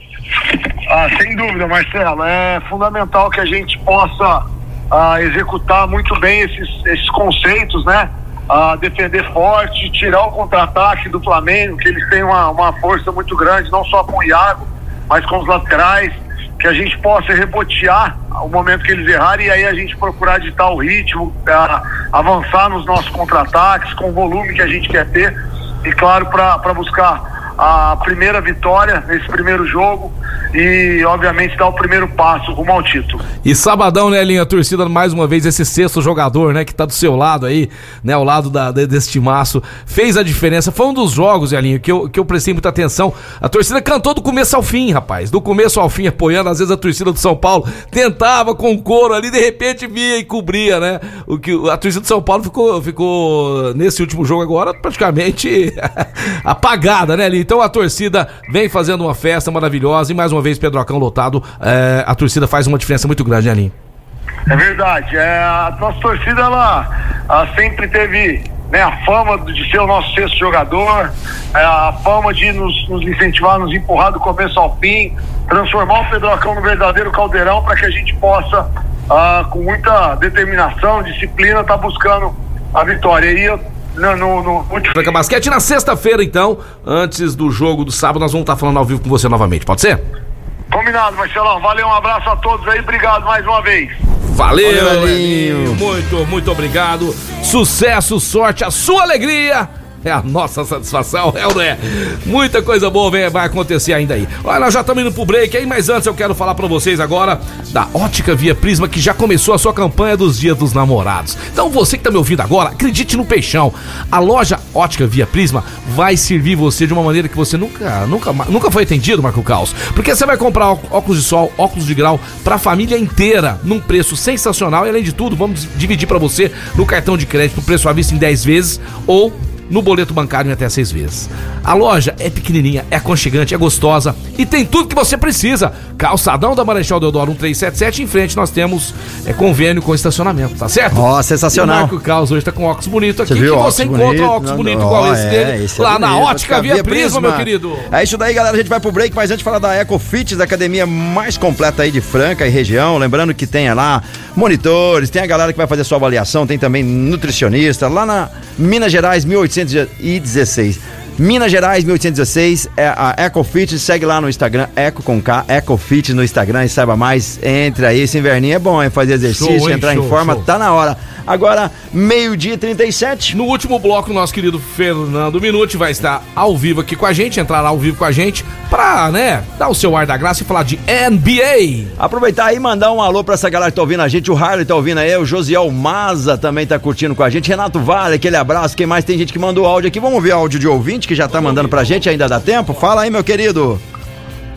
Ah, sem dúvida, Marcelo. É fundamental que a gente possa ah, executar muito bem esses, esses conceitos, né? Ah, defender forte, tirar o contra-ataque do Flamengo, que eles têm uma, uma força muito grande, não só com o Iago, mas com os laterais, que a gente possa rebotear o momento que eles errarem e aí a gente procurar ditar o ritmo, ah, avançar nos nossos contra-ataques, com o volume que a gente quer ter, e claro, para buscar a primeira vitória nesse primeiro jogo e, obviamente, dar o primeiro passo rumo ao título. E sabadão, né, Linha? A torcida, mais uma vez, esse sexto jogador, né, que tá do seu lado aí, né, ao lado da, desse timaço, fez a diferença. Foi um dos jogos, Elinho, que eu, que eu prestei muita atenção. A torcida cantou do começo ao fim, rapaz. Do começo ao fim, apoiando. Às vezes a torcida do São Paulo tentava com o couro ali, de repente via e cobria, né? O que a torcida do São Paulo ficou, ficou nesse último jogo agora praticamente (laughs) apagada, né, Linho? Então a torcida vem fazendo uma festa maravilhosa e mais uma vez Pedrocão lotado. É, a torcida faz uma diferença muito grande, né, Alinho? É verdade. É, a nossa torcida, ela, ela sempre teve né, a fama de ser o nosso sexto jogador, é, a fama de nos, nos, incentivar, nos empurrar do começo ao fim, transformar o Pedrocão no verdadeiro caldeirão para que a gente possa, ah, com muita determinação, disciplina, estar tá buscando a vitória. E eu no, no, no último... Franca Basquete na sexta-feira, então, antes do jogo do sábado, nós vamos estar falando ao vivo com você novamente, pode ser? Combinado, Marcelão. Valeu, um abraço a todos aí, obrigado mais uma vez. Valeu, Valeu Elinho. Muito, muito obrigado. Sucesso, sorte, a sua alegria é a nossa satisfação, é ou não é? Muita coisa boa vem, vai acontecer ainda aí. Olha, nós já estamos indo pro break aí, mas antes eu quero falar para vocês agora da Ótica Via Prisma, que já começou a sua campanha dos Dias dos Namorados. Então você que tá me ouvindo agora, acredite no peixão. A loja Ótica Via Prisma vai servir você de uma maneira que você nunca, nunca, nunca foi atendido, Marco Caos. Porque você vai comprar óculos de sol, óculos de grau pra família inteira, num preço sensacional e além de tudo, vamos dividir para você no cartão de crédito, preço à vista em 10 vezes ou no boleto bancário em até seis vezes. A loja é pequenininha, é aconchegante, é gostosa e tem tudo que você precisa. Calçadão da Marechal Deodoro 1377, em frente nós temos é, convênio com estacionamento, tá certo? Ó, oh, sensacional. E o Marco Caos hoje tá com óculos bonito aqui, você viu, que você encontra bonito, óculos bonito igual oh, esse é, dele esse é lá na Ótica Via, Via Prisma, Prisma, meu querido. É isso daí, galera, a gente vai pro break, mas antes de falar da EcoFit, da academia mais completa aí de Franca e região, lembrando que tem lá monitores, tem a galera que vai fazer sua avaliação, tem também nutricionista, lá na Minas Gerais 1816. Minas Gerais 1816 é a EcoFit, segue lá no Instagram, Eco com K, EcoFit no Instagram e saiba mais. Entre aí, esse inverninho é bom, é fazer exercício, show, entrar show, em forma, show. tá na hora. Agora, meio-dia 37. No último bloco, nosso querido Fernando Minuti vai estar ao vivo aqui com a gente, entrar ao vivo com a gente, pra, né, dar o seu ar da graça e falar de NBA. Aproveitar aí e mandar um alô pra essa galera que tá ouvindo a gente. O Harley tá ouvindo aí, o Josiel Maza também tá curtindo com a gente. Renato Vale, aquele abraço. Quem mais tem gente que mandou áudio aqui? Vamos ver áudio de ouvinte que já tá mandando pra gente, ainda dá tempo? Fala aí, meu querido.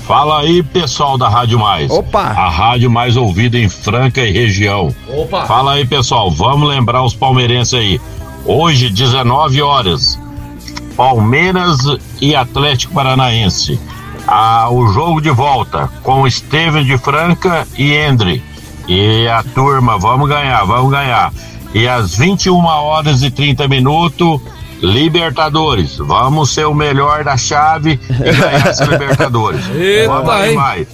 Fala aí, pessoal da Rádio Mais. Opa! A rádio mais ouvida em Franca e região. Opa! Fala aí, pessoal. Vamos lembrar os palmeirenses aí. Hoje, 19 horas, Palmeiras e Atlético Paranaense. Ah, o jogo de volta com Steven de Franca e Endre. E a turma, vamos ganhar, vamos ganhar. E às 21 horas e 30 minutos, Libertadores. Vamos ser o melhor da chave e ganhar essa (laughs) Libertadores. Eita, Vamos aí, mais.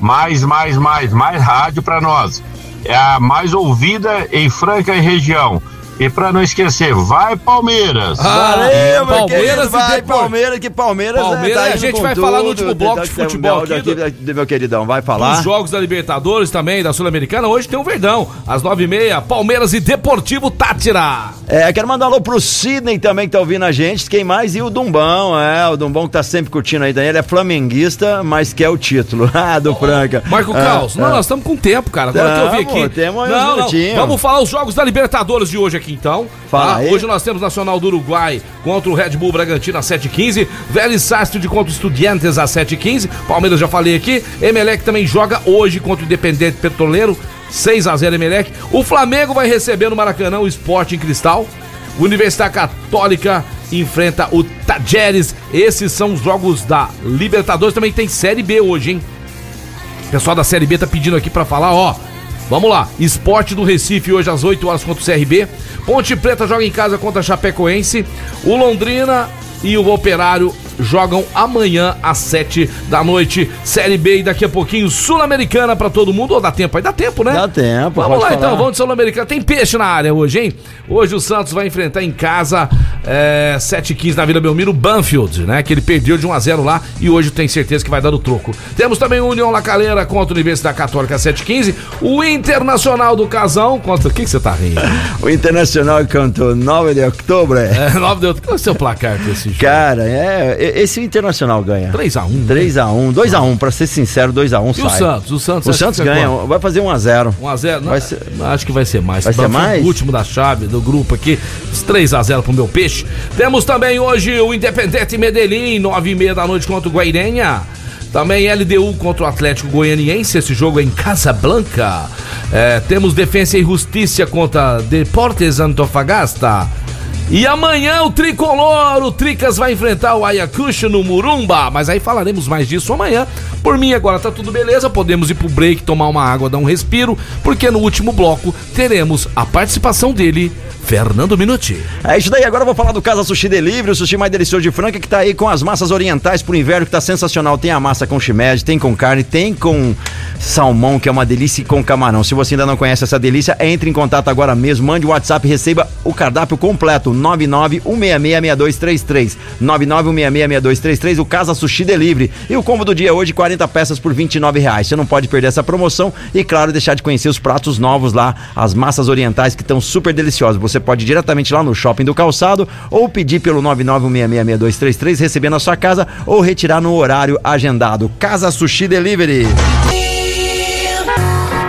Mais, mais, mais, mais rádio para nós. É a mais ouvida em Franca e região. E para não esquecer, vai Palmeiras! Valeu, Palmeiras vai Palmeiras, que Palmeiras, Palmeiras é, tá a gente vai tudo, falar no último bloco de futebol aqui, do, meu queridão, vai falar. Os jogos da Libertadores também, da Sul-Americana, hoje tem o um Verdão, às nove e meia, Palmeiras e Deportivo Tátira. É, quero mandar um alô pro Sidney também que tá ouvindo a gente, quem mais? E o Dumbão, é, o Dumbão que tá sempre curtindo aí, ele é flamenguista, mas quer o título, (laughs) ah, do Franca. Marco ah, não, ah. nós estamos com tempo, cara, agora que eu vi aqui. Temos não, não, vamos falar os jogos da Libertadores de hoje aqui aqui então. Fala aí. Hoje nós temos Nacional do Uruguai contra o Red Bull Bragantino às 7h15. Vélez Sarsfield contra o Estudiantes às 7h15. Palmeiras já falei aqui. Emelec também joga hoje contra o Independente Petroleiro. 6x0 Emelec. O Flamengo vai receber no Maracanã o Sport em Cristal. Universidade Católica enfrenta o Tajeres. Esses são os jogos da Libertadores. Também tem Série B hoje, hein? O pessoal da Série B tá pedindo aqui pra falar, ó. Vamos lá, Esporte do Recife hoje às 8 horas contra o CRB. Ponte Preta joga em casa contra Chapecoense. O Londrina e o Operário jogam amanhã às 7 da noite. Série B e daqui a pouquinho Sul-Americana pra todo mundo. Ou dá tempo? Aí dá tempo, né? Dá tempo, Vamos lá então, falar. vamos de Sul-Americana. Tem peixe na área hoje, hein? Hoje o Santos vai enfrentar em casa é, 7h15 na Vila Belmiro, o Banfield, né? Que ele perdeu de 1x0 lá e hoje tem certeza que vai dar o troco. Temos também o União La Calera contra a Universidade Católica 7h15. O Internacional do Casão contra. O que você tá rindo? (laughs) O Internacional cantou 9 de outubro. É, 9 de outubro. Qual é o seu placar pra esse jogo? Cara, é, esse Internacional ganha. 3x1. 3x1, 2x1, pra ser sincero, 2x1 E o sai. Santos? O Santos, O acha Santos ganha, quanto? vai fazer 1x0. 1x0? Não, Vai ser- Acho que vai ser mais. Vai ser mais? O último da chave do grupo aqui. Os 3x0 pro meu peixe. Temos também hoje o Independente Medellín, 9h30 da noite contra o Guairenha. Também LDU contra o Atlético Goianiense. Esse jogo é em Casablanca. É, temos Defensa e Justiça contra Deportes Antofagasta. E amanhã o tricolor, o Tricas vai enfrentar o Ayacucho no Murumba. Mas aí falaremos mais disso amanhã. Por mim, agora tá tudo beleza. Podemos ir pro break, tomar uma água, dar um respiro. Porque no último bloco teremos a participação dele, Fernando Minuti. É isso daí, agora eu vou falar do Casa Sushi Delivery, o sushi mais delicioso de Franca, que tá aí com as massas orientais pro inverno, que tá sensacional. Tem a massa com shimeji, tem com carne, tem com salmão, que é uma delícia, e com camarão. Se você ainda não conhece essa delícia, entre em contato agora mesmo, mande o WhatsApp e receba o cardápio completo, 991666233. 991666233, o Casa Sushi Delivery. E o combo do dia hoje, 40 peças por 29 reais. Você não pode perder essa promoção e, claro, deixar de conhecer os pratos novos lá, as massas orientais que estão super deliciosas. Você pode ir diretamente lá no Shopping do Calçado ou pedir pelo 991666233, receber na sua casa ou retirar no horário agendado. Casa Sushi Delivery.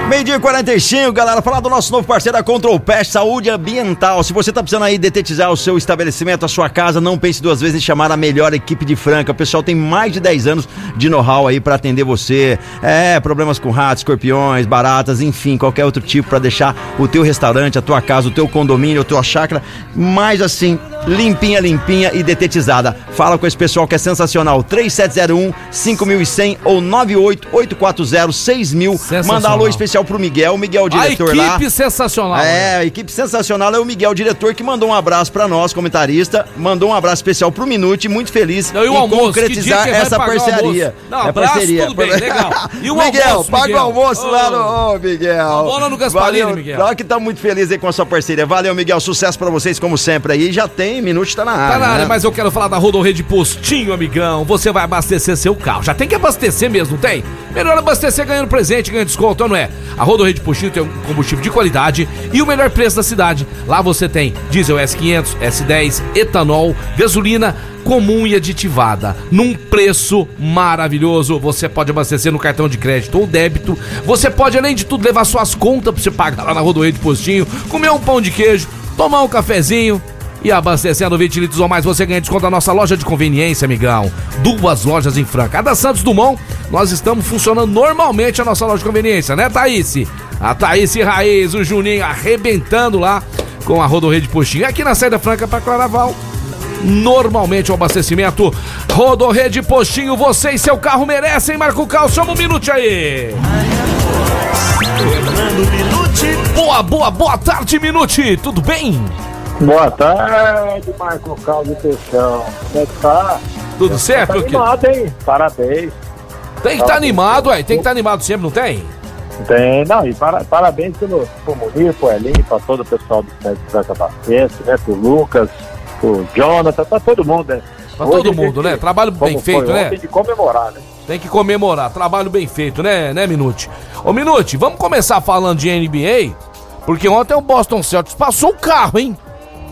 Meio-dia e 45, galera. Falar do nosso novo parceiro, a Control Pest Saúde Ambiental. Se você tá precisando aí detetizar o seu estabelecimento, a sua casa, não pense duas vezes em chamar a melhor equipe de Franca. O pessoal tem mais de 10 anos de know-how aí pra atender você. É, problemas com ratos, escorpiões, baratas, enfim, qualquer outro tipo pra deixar o teu restaurante, a tua casa, o teu condomínio, a tua chácara mais assim, limpinha, limpinha e detetizada. Fala com esse pessoal que é sensacional. 3701 5100 ou 98840 6000. Manda alô especial pro Miguel, o Miguel, o diretor a lá. equipe sensacional. né? É, a equipe sensacional é o Miguel, diretor, que mandou um abraço pra nós, comentarista. Mandou um abraço especial pro Minute, muito feliz Não, e o em almoço? Que concretizar que vai essa o parceria. Não, é abraço, parceria. tudo bem, legal. E o (laughs) Miguel, almoço, paga Miguel? o almoço lá no. Ô, Miguel. Lá no Gasparini, Miguel. Olha que tá muito feliz aí com a sua parceria. Valeu, Miguel. Sucesso pra vocês, como sempre aí. Já tem, Minute tá na área. Tá na área, né? mas eu quero falar da Rodorrede Postinho, amigão. Você vai abastecer seu carro. Já tem que abastecer mesmo, não tem? Melhor abastecer ganhando presente, ganhando desconto, não é? A Rodorrede Postinho tem um combustível de qualidade e o melhor preço da cidade. Lá você tem diesel S500, S10, etanol, gasolina comum e aditivada, num preço maravilhoso. Você pode abastecer no cartão de crédito ou débito. Você pode, além de tudo, levar suas contas pra você pagar lá na Rodorrede Postinho, comer um pão de queijo, tomar um cafezinho. E abastecendo 20 litros ou mais, você ganha desconto da nossa loja de conveniência, amigão. Duas lojas em Franca. A da Santos Dumont, nós estamos funcionando normalmente a nossa loja de conveniência, né, Thaís? A Thaís Raiz, o Juninho arrebentando lá com a Rodorrede Postinho. E aqui na saída franca para Claraval, normalmente o abastecimento. Rodorrede Postinho, você e seu carro merecem, Marco Cal. Chama um minuto aí. Boa, boa, boa tarde, Minuti. Tudo bem? Boa tarde, Marco Caldo Peixão. Como é que tá? Tudo certo, Tá meu querido? animado, hein? Parabéns. Tem que estar animado, ué. Tem que estar animado sempre, não tem? Tem, não, e para- parabéns pelo pro Munir, pro Elinho, pra todo o pessoal do Centro Franca Abastece, né? Pro Lucas, pro Jonathan, pra todo mundo, né? Pra Hoje todo gente- mundo, né? Trabalho bem feito, né? ontem, de comemorar, né? Tem que comemorar. Trabalho bem feito, né, né, Minute? Ô, Minute, vamos começar falando de NBA? Porque ontem o Boston Celtics passou o carro, hein?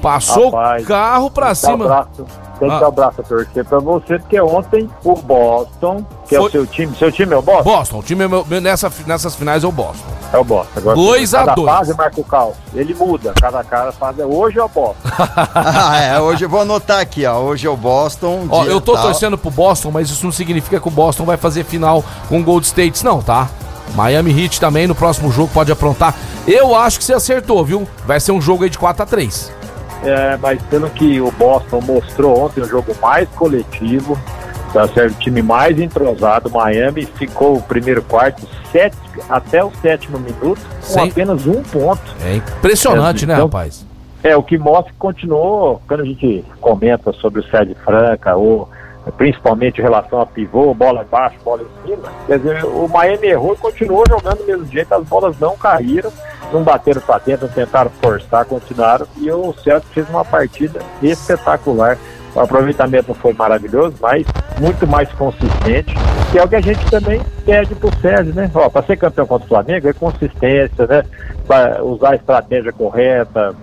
Passou Rapaz, o carro pra Tem cima. braço- Tem que Ah. dar o braço a torcer pra você, porque ontem o Boston, que é Foi- o seu time, seu time é o Boston? Boston, o time é meu- nessa, nessas finais é o Boston. É o Boston. Agora, 2 a cada 2. fase marca o caos. Ele muda. Cada cara fase é hoje é o Boston. (laughs) ah, é, hoje eu vou anotar aqui, ó. Hoje é o Boston. Ó, eu tô tal. torcendo pro Boston, mas isso não significa que o Boston vai fazer final com o Gold States, não, tá? Miami Heat também no próximo jogo pode aprontar. Eu acho que você acertou, viu? Vai ser um jogo aí de 4 a 3 É, mas pelo que o Boston mostrou ontem, um jogo mais coletivo, tá certo? O time mais entrosado, Miami ficou o primeiro quarto sete, até o sétimo minuto com Sem- apenas um ponto. É impressionante, É, né, então- rapaz? É, o que mostra que continuou, quando a gente comenta sobre o Sede Franca, ou principalmente em relação a pivô, bola embaixo, bola em cima, quer dizer, o Miami errou e continuou jogando do mesmo jeito, as bolas não caíram, não bateram para dentro, não tentaram forçar, continuaram, e o Celtic fez uma partida espetacular. O aproveitamento foi maravilhoso, mas muito mais consistente, que é o que a gente também pede pro Sérgio, né? Para ser campeão contra o Flamengo é consistência, né? Pra usar a estratégia correta,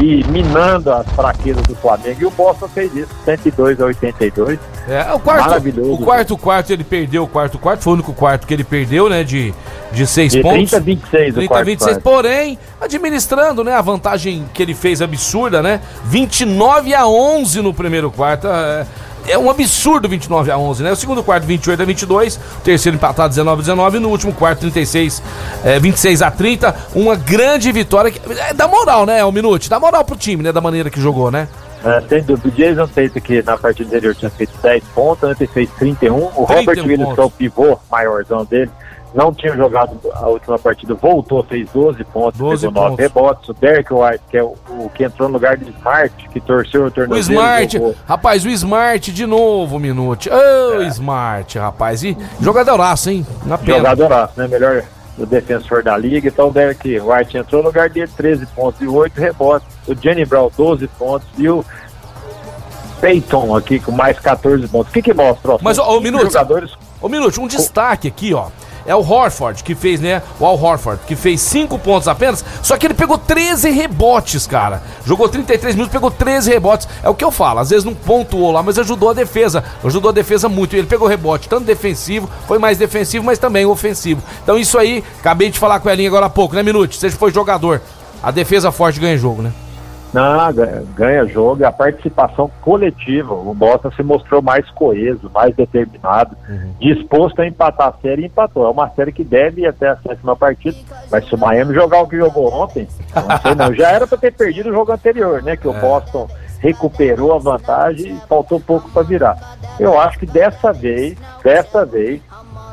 e minando as fraquezas do Flamengo. E o Boston fez isso, 102 a 82. É, o quarto, Maravilhoso. o quarto quarto ele perdeu, o quarto quarto foi o único quarto que ele perdeu, né, de, de seis De pontos. 30 a 26 o 30 a quarto 26, quarto. porém, administrando, né, a vantagem que ele fez absurda, né, 29 a 11 no primeiro quarto, é, é um absurdo 29 a 11, né, o segundo quarto 28 a 22, o terceiro empatado 19 a 19 e no último quarto 36, é, 26 a 30, uma grande vitória, que, é, dá moral, né, o Minute, dá moral pro time, né, da maneira que jogou, né. É, sem dúvida. O Jason Tate, que na partida anterior tinha feito 10 pontos, antes fez 31. O Robert 31 Williams, que é o pivô maiorzão dele, não tinha jogado a última partida, voltou, fez 12 pontos, 12 pegou 9 pontos. rebotes. O Derek White, que é o, o que entrou no lugar do Smart, que torceu o O tornozelo. Smart, jogou. rapaz, o Smart de novo, Minute. Ô, Smart, rapaz. E jogadoraço, hein? Na pena. Jogadoraço, né? Melhor do defensor da liga. Então o Derek White entrou no lugar dele, 13 pontos e 8 rebotes. O Jenny Brown, 12 pontos. E o Peyton aqui com mais 14 pontos. O que que mostra? Ó, Mas, ó, ô, cinco Minute, jogadores ô, Minute, um destaque aqui, ó. É o Horford, que fez, né? O Al Horford, que fez 5 pontos apenas, só que ele pegou 13 rebotes, cara. Jogou 33 minutos, pegou 13 rebotes. É o que eu falo, às vezes não pontuou lá, mas ajudou a defesa. Ajudou a defesa muito. Ele pegou rebote, tanto defensivo, foi mais defensivo, mas também ofensivo. Então isso aí, acabei de falar com a Elinha agora há pouco, né, Minute? Você foi jogador. A defesa forte ganha jogo, né? Não, ganha, ganha jogo e a participação coletiva. O Boston se mostrou mais coeso, mais determinado, disposto a empatar a série e empatou. É uma série que deve ir até a sétima partida. Mas se o Miami jogar o que jogou ontem, não sei não. Já era para ter perdido o jogo anterior, né? Que o É. Boston recuperou a vantagem e faltou pouco para virar. Eu acho que dessa vez, dessa vez,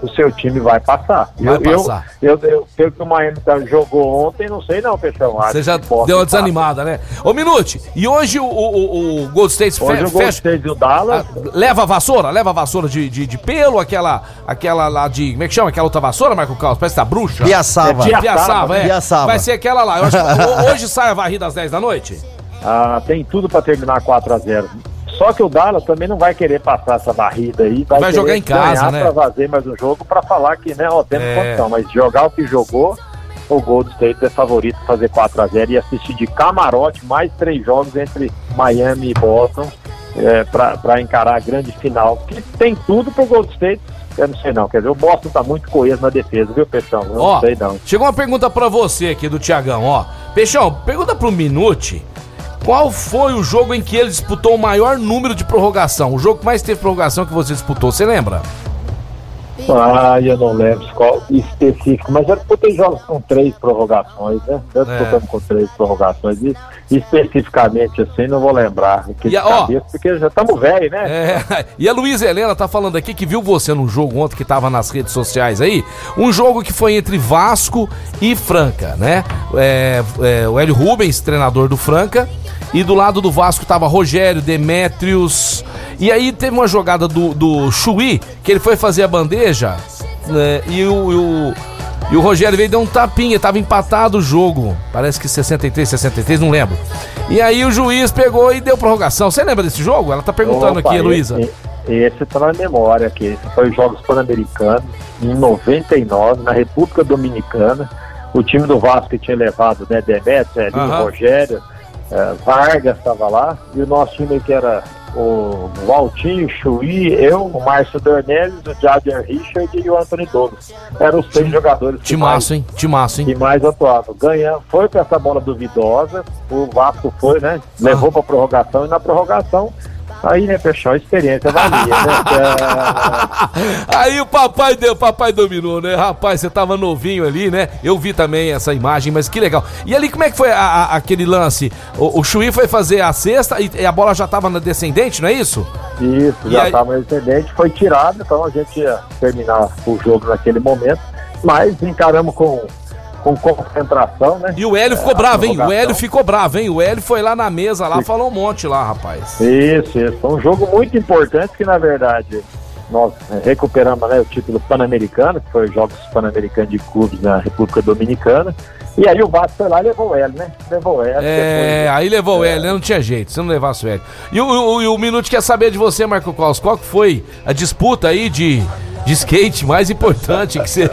o seu time vai passar. Vai eu, passar. Eu, eu, eu, pelo que o Miami tá- jogou ontem, não sei não, Peixão. Você já deu uma passa. desanimada, né? Ô, Minute, e hoje o, o, o Gold State Hoje fe- o Gold fecha. State e o Dallas. Ah, leva a vassoura? Leva a vassoura de, de, de pelo, aquela, aquela lá de. Como é que chama? Aquela outra vassoura, Marco Carlos? Parece que tá bruxa. Piaçava. É, Piaçava, é. Piaçava. Vai ser aquela lá. Eu acho que (laughs) ho- hoje sai a varrida às 10 da noite? Ah, tem tudo para terminar 4 a 0 Só que o Dallas também não vai querer passar essa barrida aí. Vai querer jogar em casa, né? Pra fazer mais um jogo para falar que, né, ó, temos É. condição. Mas jogar o que jogou, o Gold State é favorito fazer 4 a 0 e assistir de camarote mais três jogos entre Miami e Boston é, para encarar a grande final. Que tem tudo pro Gold State. Eu não sei não, quer dizer, o Boston tá muito coeso na defesa, viu, Peixão? Eu Ó, não sei não. chegou uma pergunta pra você aqui do Tiagão, ó. Peixão, pergunta pro Minute. Qual foi o jogo em que ele disputou o maior número de prorrogação? O jogo que mais teve prorrogação que você disputou, você lembra? Ah, eu não lembro qual específico, mas eu disputei jogos com três prorrogações, né? Eu É. disputamos com três prorrogações e especificamente assim não vou lembrar aqui E a- ó, cabeça, porque já estamos velhos, né? É, (laughs) e a Luísa Helena tá falando aqui que viu você num jogo ontem que tava nas redes sociais aí. Um jogo que foi entre Vasco e Franca, né? É, é, o Hélio Rubens, treinador do Franca. E do lado do Vasco tava Rogério, Demétrios. E aí teve uma jogada do, do Chuí, que ele foi fazer a bandeja. né, e o. e o e o Rogério veio e deu um tapinha, tava empatado o jogo. Parece que 63, 63, não lembro. E aí o juiz pegou e deu prorrogação. Você lembra desse jogo? Ela tá perguntando Opa, aqui, Luísa. Esse, tá na memória aqui. Esse foi os Jogos Pan-Americanos em 99, na República Dominicana. O time do Vasco que tinha levado, né, Aham. Rogério, é, Vargas estava lá, e o nosso time que era o Valtinho, Chuí, eu, o Márcio Dornelles, o Javier Richard e o Anthony Douglas. Eram os três jogadores que Timaço, hein? Timaço, hein? que mais atuavam. Ganha, foi com essa bola duvidosa, o Vasco foi, né? Levou pra prorrogação e na prorrogação, aí, né, pessoal, a experiência valia, né? (laughs) Aí o papai deu, papai dominou, né? Rapaz, você tava novinho ali, né? Eu vi também essa imagem, mas que legal. E ali, como é que foi a- a- aquele lance? O, o Chuí foi fazer a cesta e, e a bola já tava na descendente, não é isso? Isso, E já aí- estava no excedente, foi tirado, então a gente ia terminar o jogo naquele momento, mas encaramos com, com concentração, né? E o Hélio ficou É, bravo, hein? O. Hélio ficou bravo, hein? O Hélio foi lá na mesa lá, falou um monte lá, rapaz. Isso, isso. Foi um jogo muito importante que, na verdade, nós eh, recuperamos né, o título pan-americano, que foi os Jogos Pan-Americanos de Clubes na República Dominicana. E aí o Vasco foi lá e levou o Hélio, né? Levou o Hélio. É, depois- aí levou o Hélio, né? Não tinha jeito, se não levasse o Hélio. E o, o, o Minuto quer saber de você, Marco Claus, qual que foi a disputa aí de, de skate mais importante que você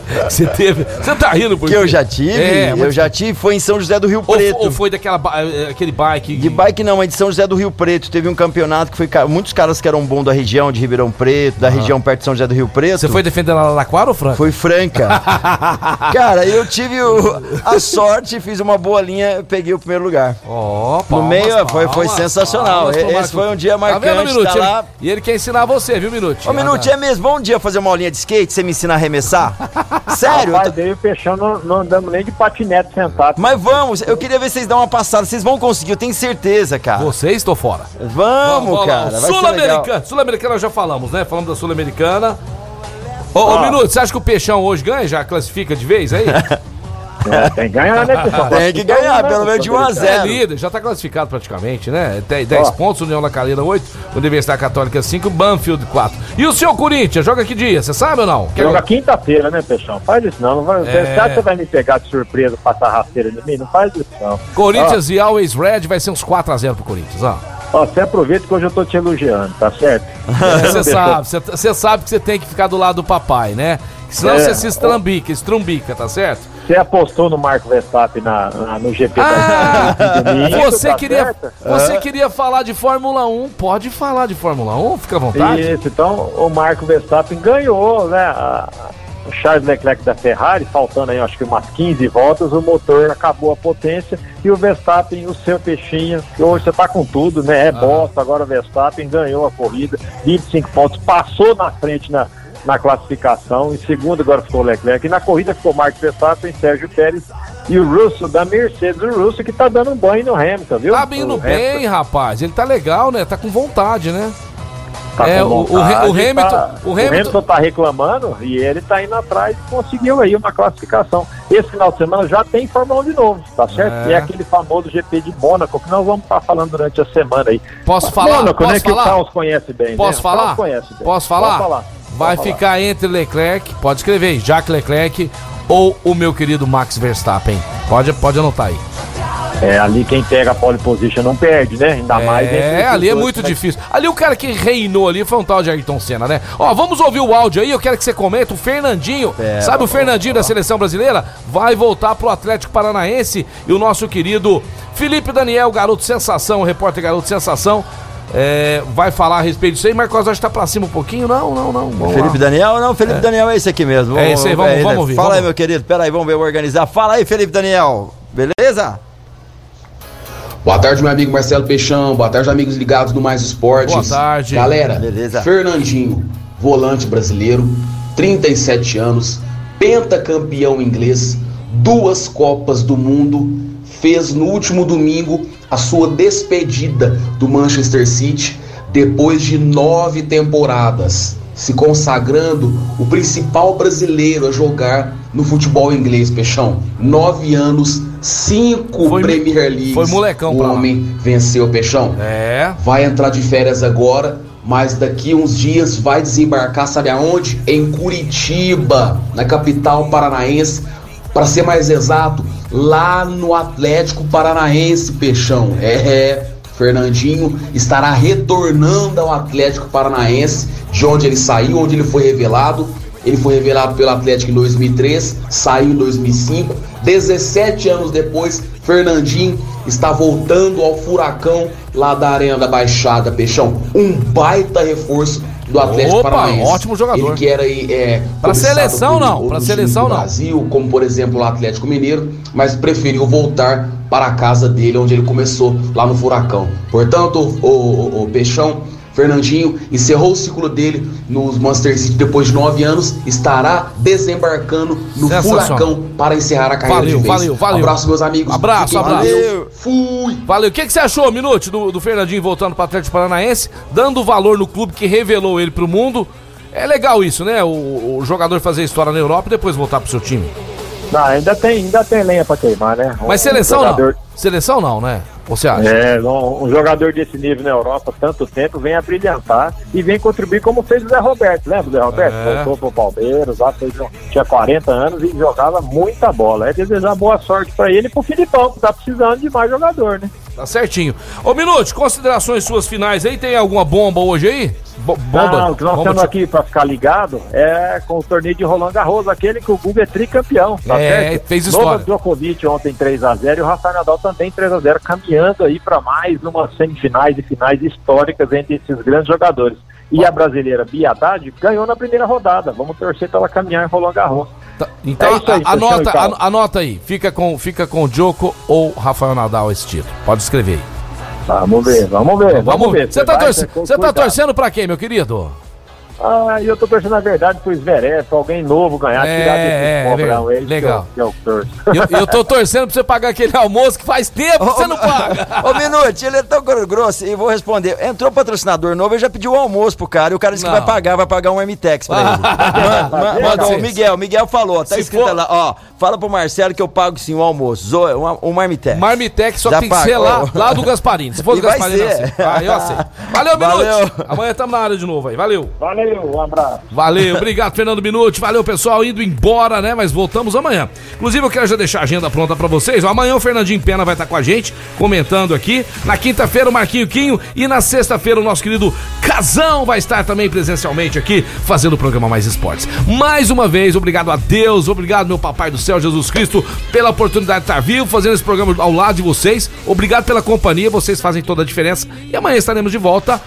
teve? Você tá rindo porque... Que eu já tive, É, eu mas- já tive, foi em São José do Rio Ou, Preto. ou foi daquela eh, aquele bike... De bike não, mas de São José do Rio Preto. Teve um campeonato que foi. Muitos caras que eram bons da região, de Ribeirão Preto, da região perto de São José do Rio Preto. Você foi defendendo a Laraquara ou Franca? Foi Franca. (laughs) Cara, eu tive o- a sorte, fiz uma boa linha, peguei o primeiro lugar. Ó, no palmas, meio foi, foi palmas, sensacional. palmas Esse foi um dia Tá vendo, marcante. Minuto? Tá lá. E ele quer ensinar você, viu, Minuto? Ô, Minuto, é mesmo? Bom dia fazer uma de skate? Você me ensina a arremessar? (laughs) Sério? Rapaz, daí o Peixão não, não andamos nem de patinete sentado. Mas vamos, eu queria ver vocês dar uma passada. Vocês vão conseguir, eu tenho certeza, cara. Vocês estou fora. Vamos, lá. cara. Sul-Americana. Sul-Americana já falamos, né? Falamos da Sul-Americana. Ô, ô, Ah. Minuto, você acha que o Peixão hoje ganha? Já classifica de vez aí? (laughs) É, tem que ganhar, né, Peixão? Tem que ganhar, pelo menos de 1 a É 0. líder, já tá classificado praticamente, né? 10, 10 Ó. pontos, União La Calera 8, Universidade Católica 5, Banfield 4. E o seu Corinthians, joga que dia? Você sabe ou não? Quer- Joga quinta-feira, né, Peixão? Faz isso não. não vai, É. Você acha que você vai me pegar de surpresa, passar rasteira de mim? Não faz isso não. Corinthians e Always Red vai ser uns 4x0 pro Corinthians, ó. Ó, você aproveita que hoje eu tô te elogiando, tá certo? (laughs) Você sabe, você- sabe que você tem que ficar do lado do papai, né? Senão É. você se estrambica, estrumbica, tá certo? Você apostou no Marco Verstappen na, na- no GP Ah, da domingo, você tá queria, certo? você Ah. queria falar de Fórmula 1, pode falar de Fórmula 1, fica à vontade. Isso, então o Marco Verstappen ganhou, né? a- o Charles Leclerc da Ferrari, faltando aí acho que umas 15 voltas, o motor acabou a potência e o Verstappen, o seu peixinho, que hoje você tá com tudo, né? É bosta, agora o Verstappen ganhou a corrida, 25 pontos, passou na frente na, na classificação, em segundo agora ficou o Leclerc, e na corrida ficou Marco Verstappen, Sérgio Pérez e o Russo da Mercedes, o Russo que tá dando um banho no Hamilton, viu? Tá indo bem, rapaz. Ele tá legal, né? Tá com vontade, né? Tá É, com o- o vontade, o Hamilton- tá- o o Hamilton- Hamilton tá reclamando e ele tá indo atrás e conseguiu aí uma classificação. Esse final de semana já tem Fórmula 1 de novo, tá certo? É. É aquele famoso GP de Mônaco que nós vamos estar falando durante a semana aí. Posso falar? Mônaco, Posso né? Que falar? o Carlos conhece bem. Posso né? Falar? Conhece bem. Posso falar? Pode falar. Vai ficar entre Leclerc, pode escrever aí, Jacques Leclerc ou o meu querido Max Verstappen. Pode, pode anotar aí. É, ali quem pega a pole position não perde, né? Ainda mais. entre É, ali é muito né? difícil. Ali o cara que reinou ali foi um tal de Ayrton Senna, né? Ó, vamos ouvir o áudio aí, eu quero que você comenta. O Fernandinho, sabe o Fernandinho da seleção brasileira? Vai voltar pro Atlético Paranaense e o nosso querido Felipe Daniel, garoto sensação, repórter garoto sensação. É, vai falar a respeito disso aí. Marcos acho que tá pra cima um pouquinho. Não, não, não. Vamos Felipe lá. Daniel? Não, Felipe Daniel é esse aqui mesmo. É esse aí, vamos- ele. vamos ouvir, Fala vamos aí, meu querido. Pera aí, vamos ver, organizar. Fala aí, Felipe Daniel. Beleza? Boa tarde, meu amigo Marcelo Peixão. Boa tarde, amigos ligados no Mais Esportes. Boa tarde. Galera, Beleza. Fernandinho, volante brasileiro, 37 anos, pentacampeão inglês, duas Copas do Mundo, fez no último domingo a sua despedida do Manchester City depois de nove temporadas, se consagrando o principal brasileiro a jogar no futebol inglês, Peixão. Nove anos, cinco Foi- Premier Leagues. foi molecão o pra lá. homem venceu, Peixão. É. Vai entrar de férias agora, mas daqui uns dias vai desembarcar, sabe aonde? Em Curitiba, na capital paranaense. Para ser mais exato, lá no Atlético Paranaense, Peixão. É, é, Fernandinho estará retornando ao Atlético Paranaense, de onde ele saiu, onde ele foi revelado. Ele foi revelado pelo Atlético em 2003, saiu em 2005. 17 anos depois, Fernandinho está voltando ao furacão lá da Arena da Baixada, Peixão. Um baita reforço do Atlético Opa, Paranaense. ótimo jogador. Ele que era aí, é, Pra cobiçado seleção, não, times seleção, não. Brasil, como por exemplo o Atlético Mineiro, mas preferiu voltar para a casa dele, onde ele começou, lá no Furacão. Portanto, o, o, o Peixão, Fernandinho, encerrou o ciclo dele nos Manchester City depois de nove anos, estará desembarcando no. Furacão para encerrar a carreira Valeu, de vez. valeu, valeu. Abraço, meus amigos. Abraço, Fiquem abraço. Deus. Fui! Valeu. O que, que você achou, Minute, do, do Fernandinho voltando para Atlético Paranaense, dando valor no clube que revelou ele pro mundo? É legal isso, né? O, o jogador fazer história na Europa e depois voltar pro seu time. Não, ainda tem, ainda tem lenha pra queimar, né? Um Mas seleção jogador- não. Seleção não, né? Ou você acha? É, um, um jogador desse nível na Europa, tanto tempo, vem a brilhantar e vem contribuir como fez o Zé Roberto. Lembra do Zé Roberto? É. Voltou pro Palmeiras, lá fez, tinha 40 anos e jogava muita bola. É desejar boa sorte pra ele e pro Filipão, que tá precisando de mais jogador, né? Tá certinho. Ô, Minute, considerações suas finais aí? Tem alguma bomba hoje aí? Bo- bomba? Não, o que nós Bomba temos aqui pra ficar ligado é com o torneio de Roland Garros, aquele que o Guga é tricampeão, tá É, certo? fez história. Novak Djokovic ontem 3x0 e o Rafael Nadal também 3x0, caminhando aí pra mais umas semifinais e finais históricas entre esses grandes jogadores. E a brasileira Bia Haddad ganhou na primeira rodada. Vamos torcer pra ela caminhar em Roland Garros. Então, É isso aí, a- anota, anota aí. Fica com, fica com o Djoko ou Rafael Nadal esse título. Pode escrever aí. Vamos ver, vamos ver, vamos ver. Você tá, vai, torce- tá torcendo pra quem, meu querido? Ah, e eu tô torcendo, na verdade, pro Zverev, pra alguém novo ganhar, É, tirar é, desse cobrão é, aí. que legal. eu- Que eu, torço. Eu, eu tô torcendo pra você pagar aquele almoço que faz tempo que você não paga. Ô, Minute, ele é tão gro- grosso e vou responder. Entrou patrocinador novo, ele já pediu o almoço pro cara e o cara disse Não. que vai pagar, vai pagar um MTEX pra ele. Ah, (laughs) Ma- ma- pode Mandou o Miguel, Miguel falou, tá Se escrito for- lá, ó, fala pro Marcelo que eu pago sim o almoço, Zoe, um, um Marmitex. Marmitex, só Já tem que ser lá, lá do Gasparini. Se for do E vai Gasparini, ser. não sei. Ah, eu aceito. Valeu. (laughs) Minute. Amanhã tamo na área de novo aí. Valeu. Valeu, um abraço. Valeu, obrigado, Fernando Minuti. Valeu, pessoal, indo embora, né? Mas voltamos amanhã. Inclusive, eu quero já deixar a agenda pronta pra vocês. Amanhã o Fernandinho Pena vai estar com a gente, comentando aqui. Na quinta-feira, o Marquinho Quinho. E na sexta-feira, o nosso querido Casão vai estar também presencialmente aqui, fazendo o programa Mais Esportes. Mais uma vez, obrigado a Deus, obrigado, meu Papai do Céu, Jesus Cristo, pela oportunidade de estar vivo, fazendo esse programa ao lado de vocês. Obrigado pela companhia, vocês fazem toda a diferença. E amanhã estaremos de volta.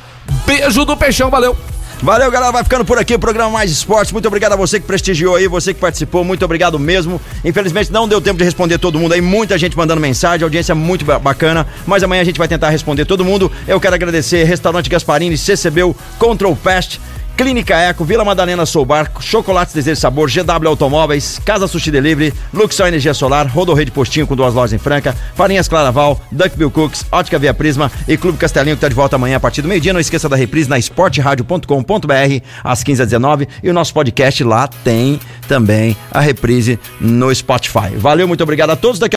Beijo do Peixão, valeu! Valeu, galera. Vai ficando por aqui o programa Mais Esportes. Muito obrigado a você que prestigiou aí, você que participou. Muito obrigado mesmo. Infelizmente não deu tempo de responder todo mundo aí. Muita gente mandando mensagem, audiência muito ba- bacana. Mas amanhã a gente vai tentar responder todo mundo. Eu quero agradecer Restaurante Gasparini, CCBU, Control Pest. Clínica Eco, Vila Madalena Sou Bar, Chocolates Desejo Sabor, GW Automóveis, Casa Sushi Delivery, Luxor Energia Solar, Rodorreio de Postinho com duas lojas em Franca, Farinhas Claraval, Duckbill Cooks, Ótica Via Prisma e Clube Castelinho que tá de volta amanhã a partir do meio-dia. Não esqueça da reprise na esporteradio.com.br às 15 às 19 e o nosso podcast lá tem também a reprise no Spotify. Valeu, muito obrigado a todos. Daqui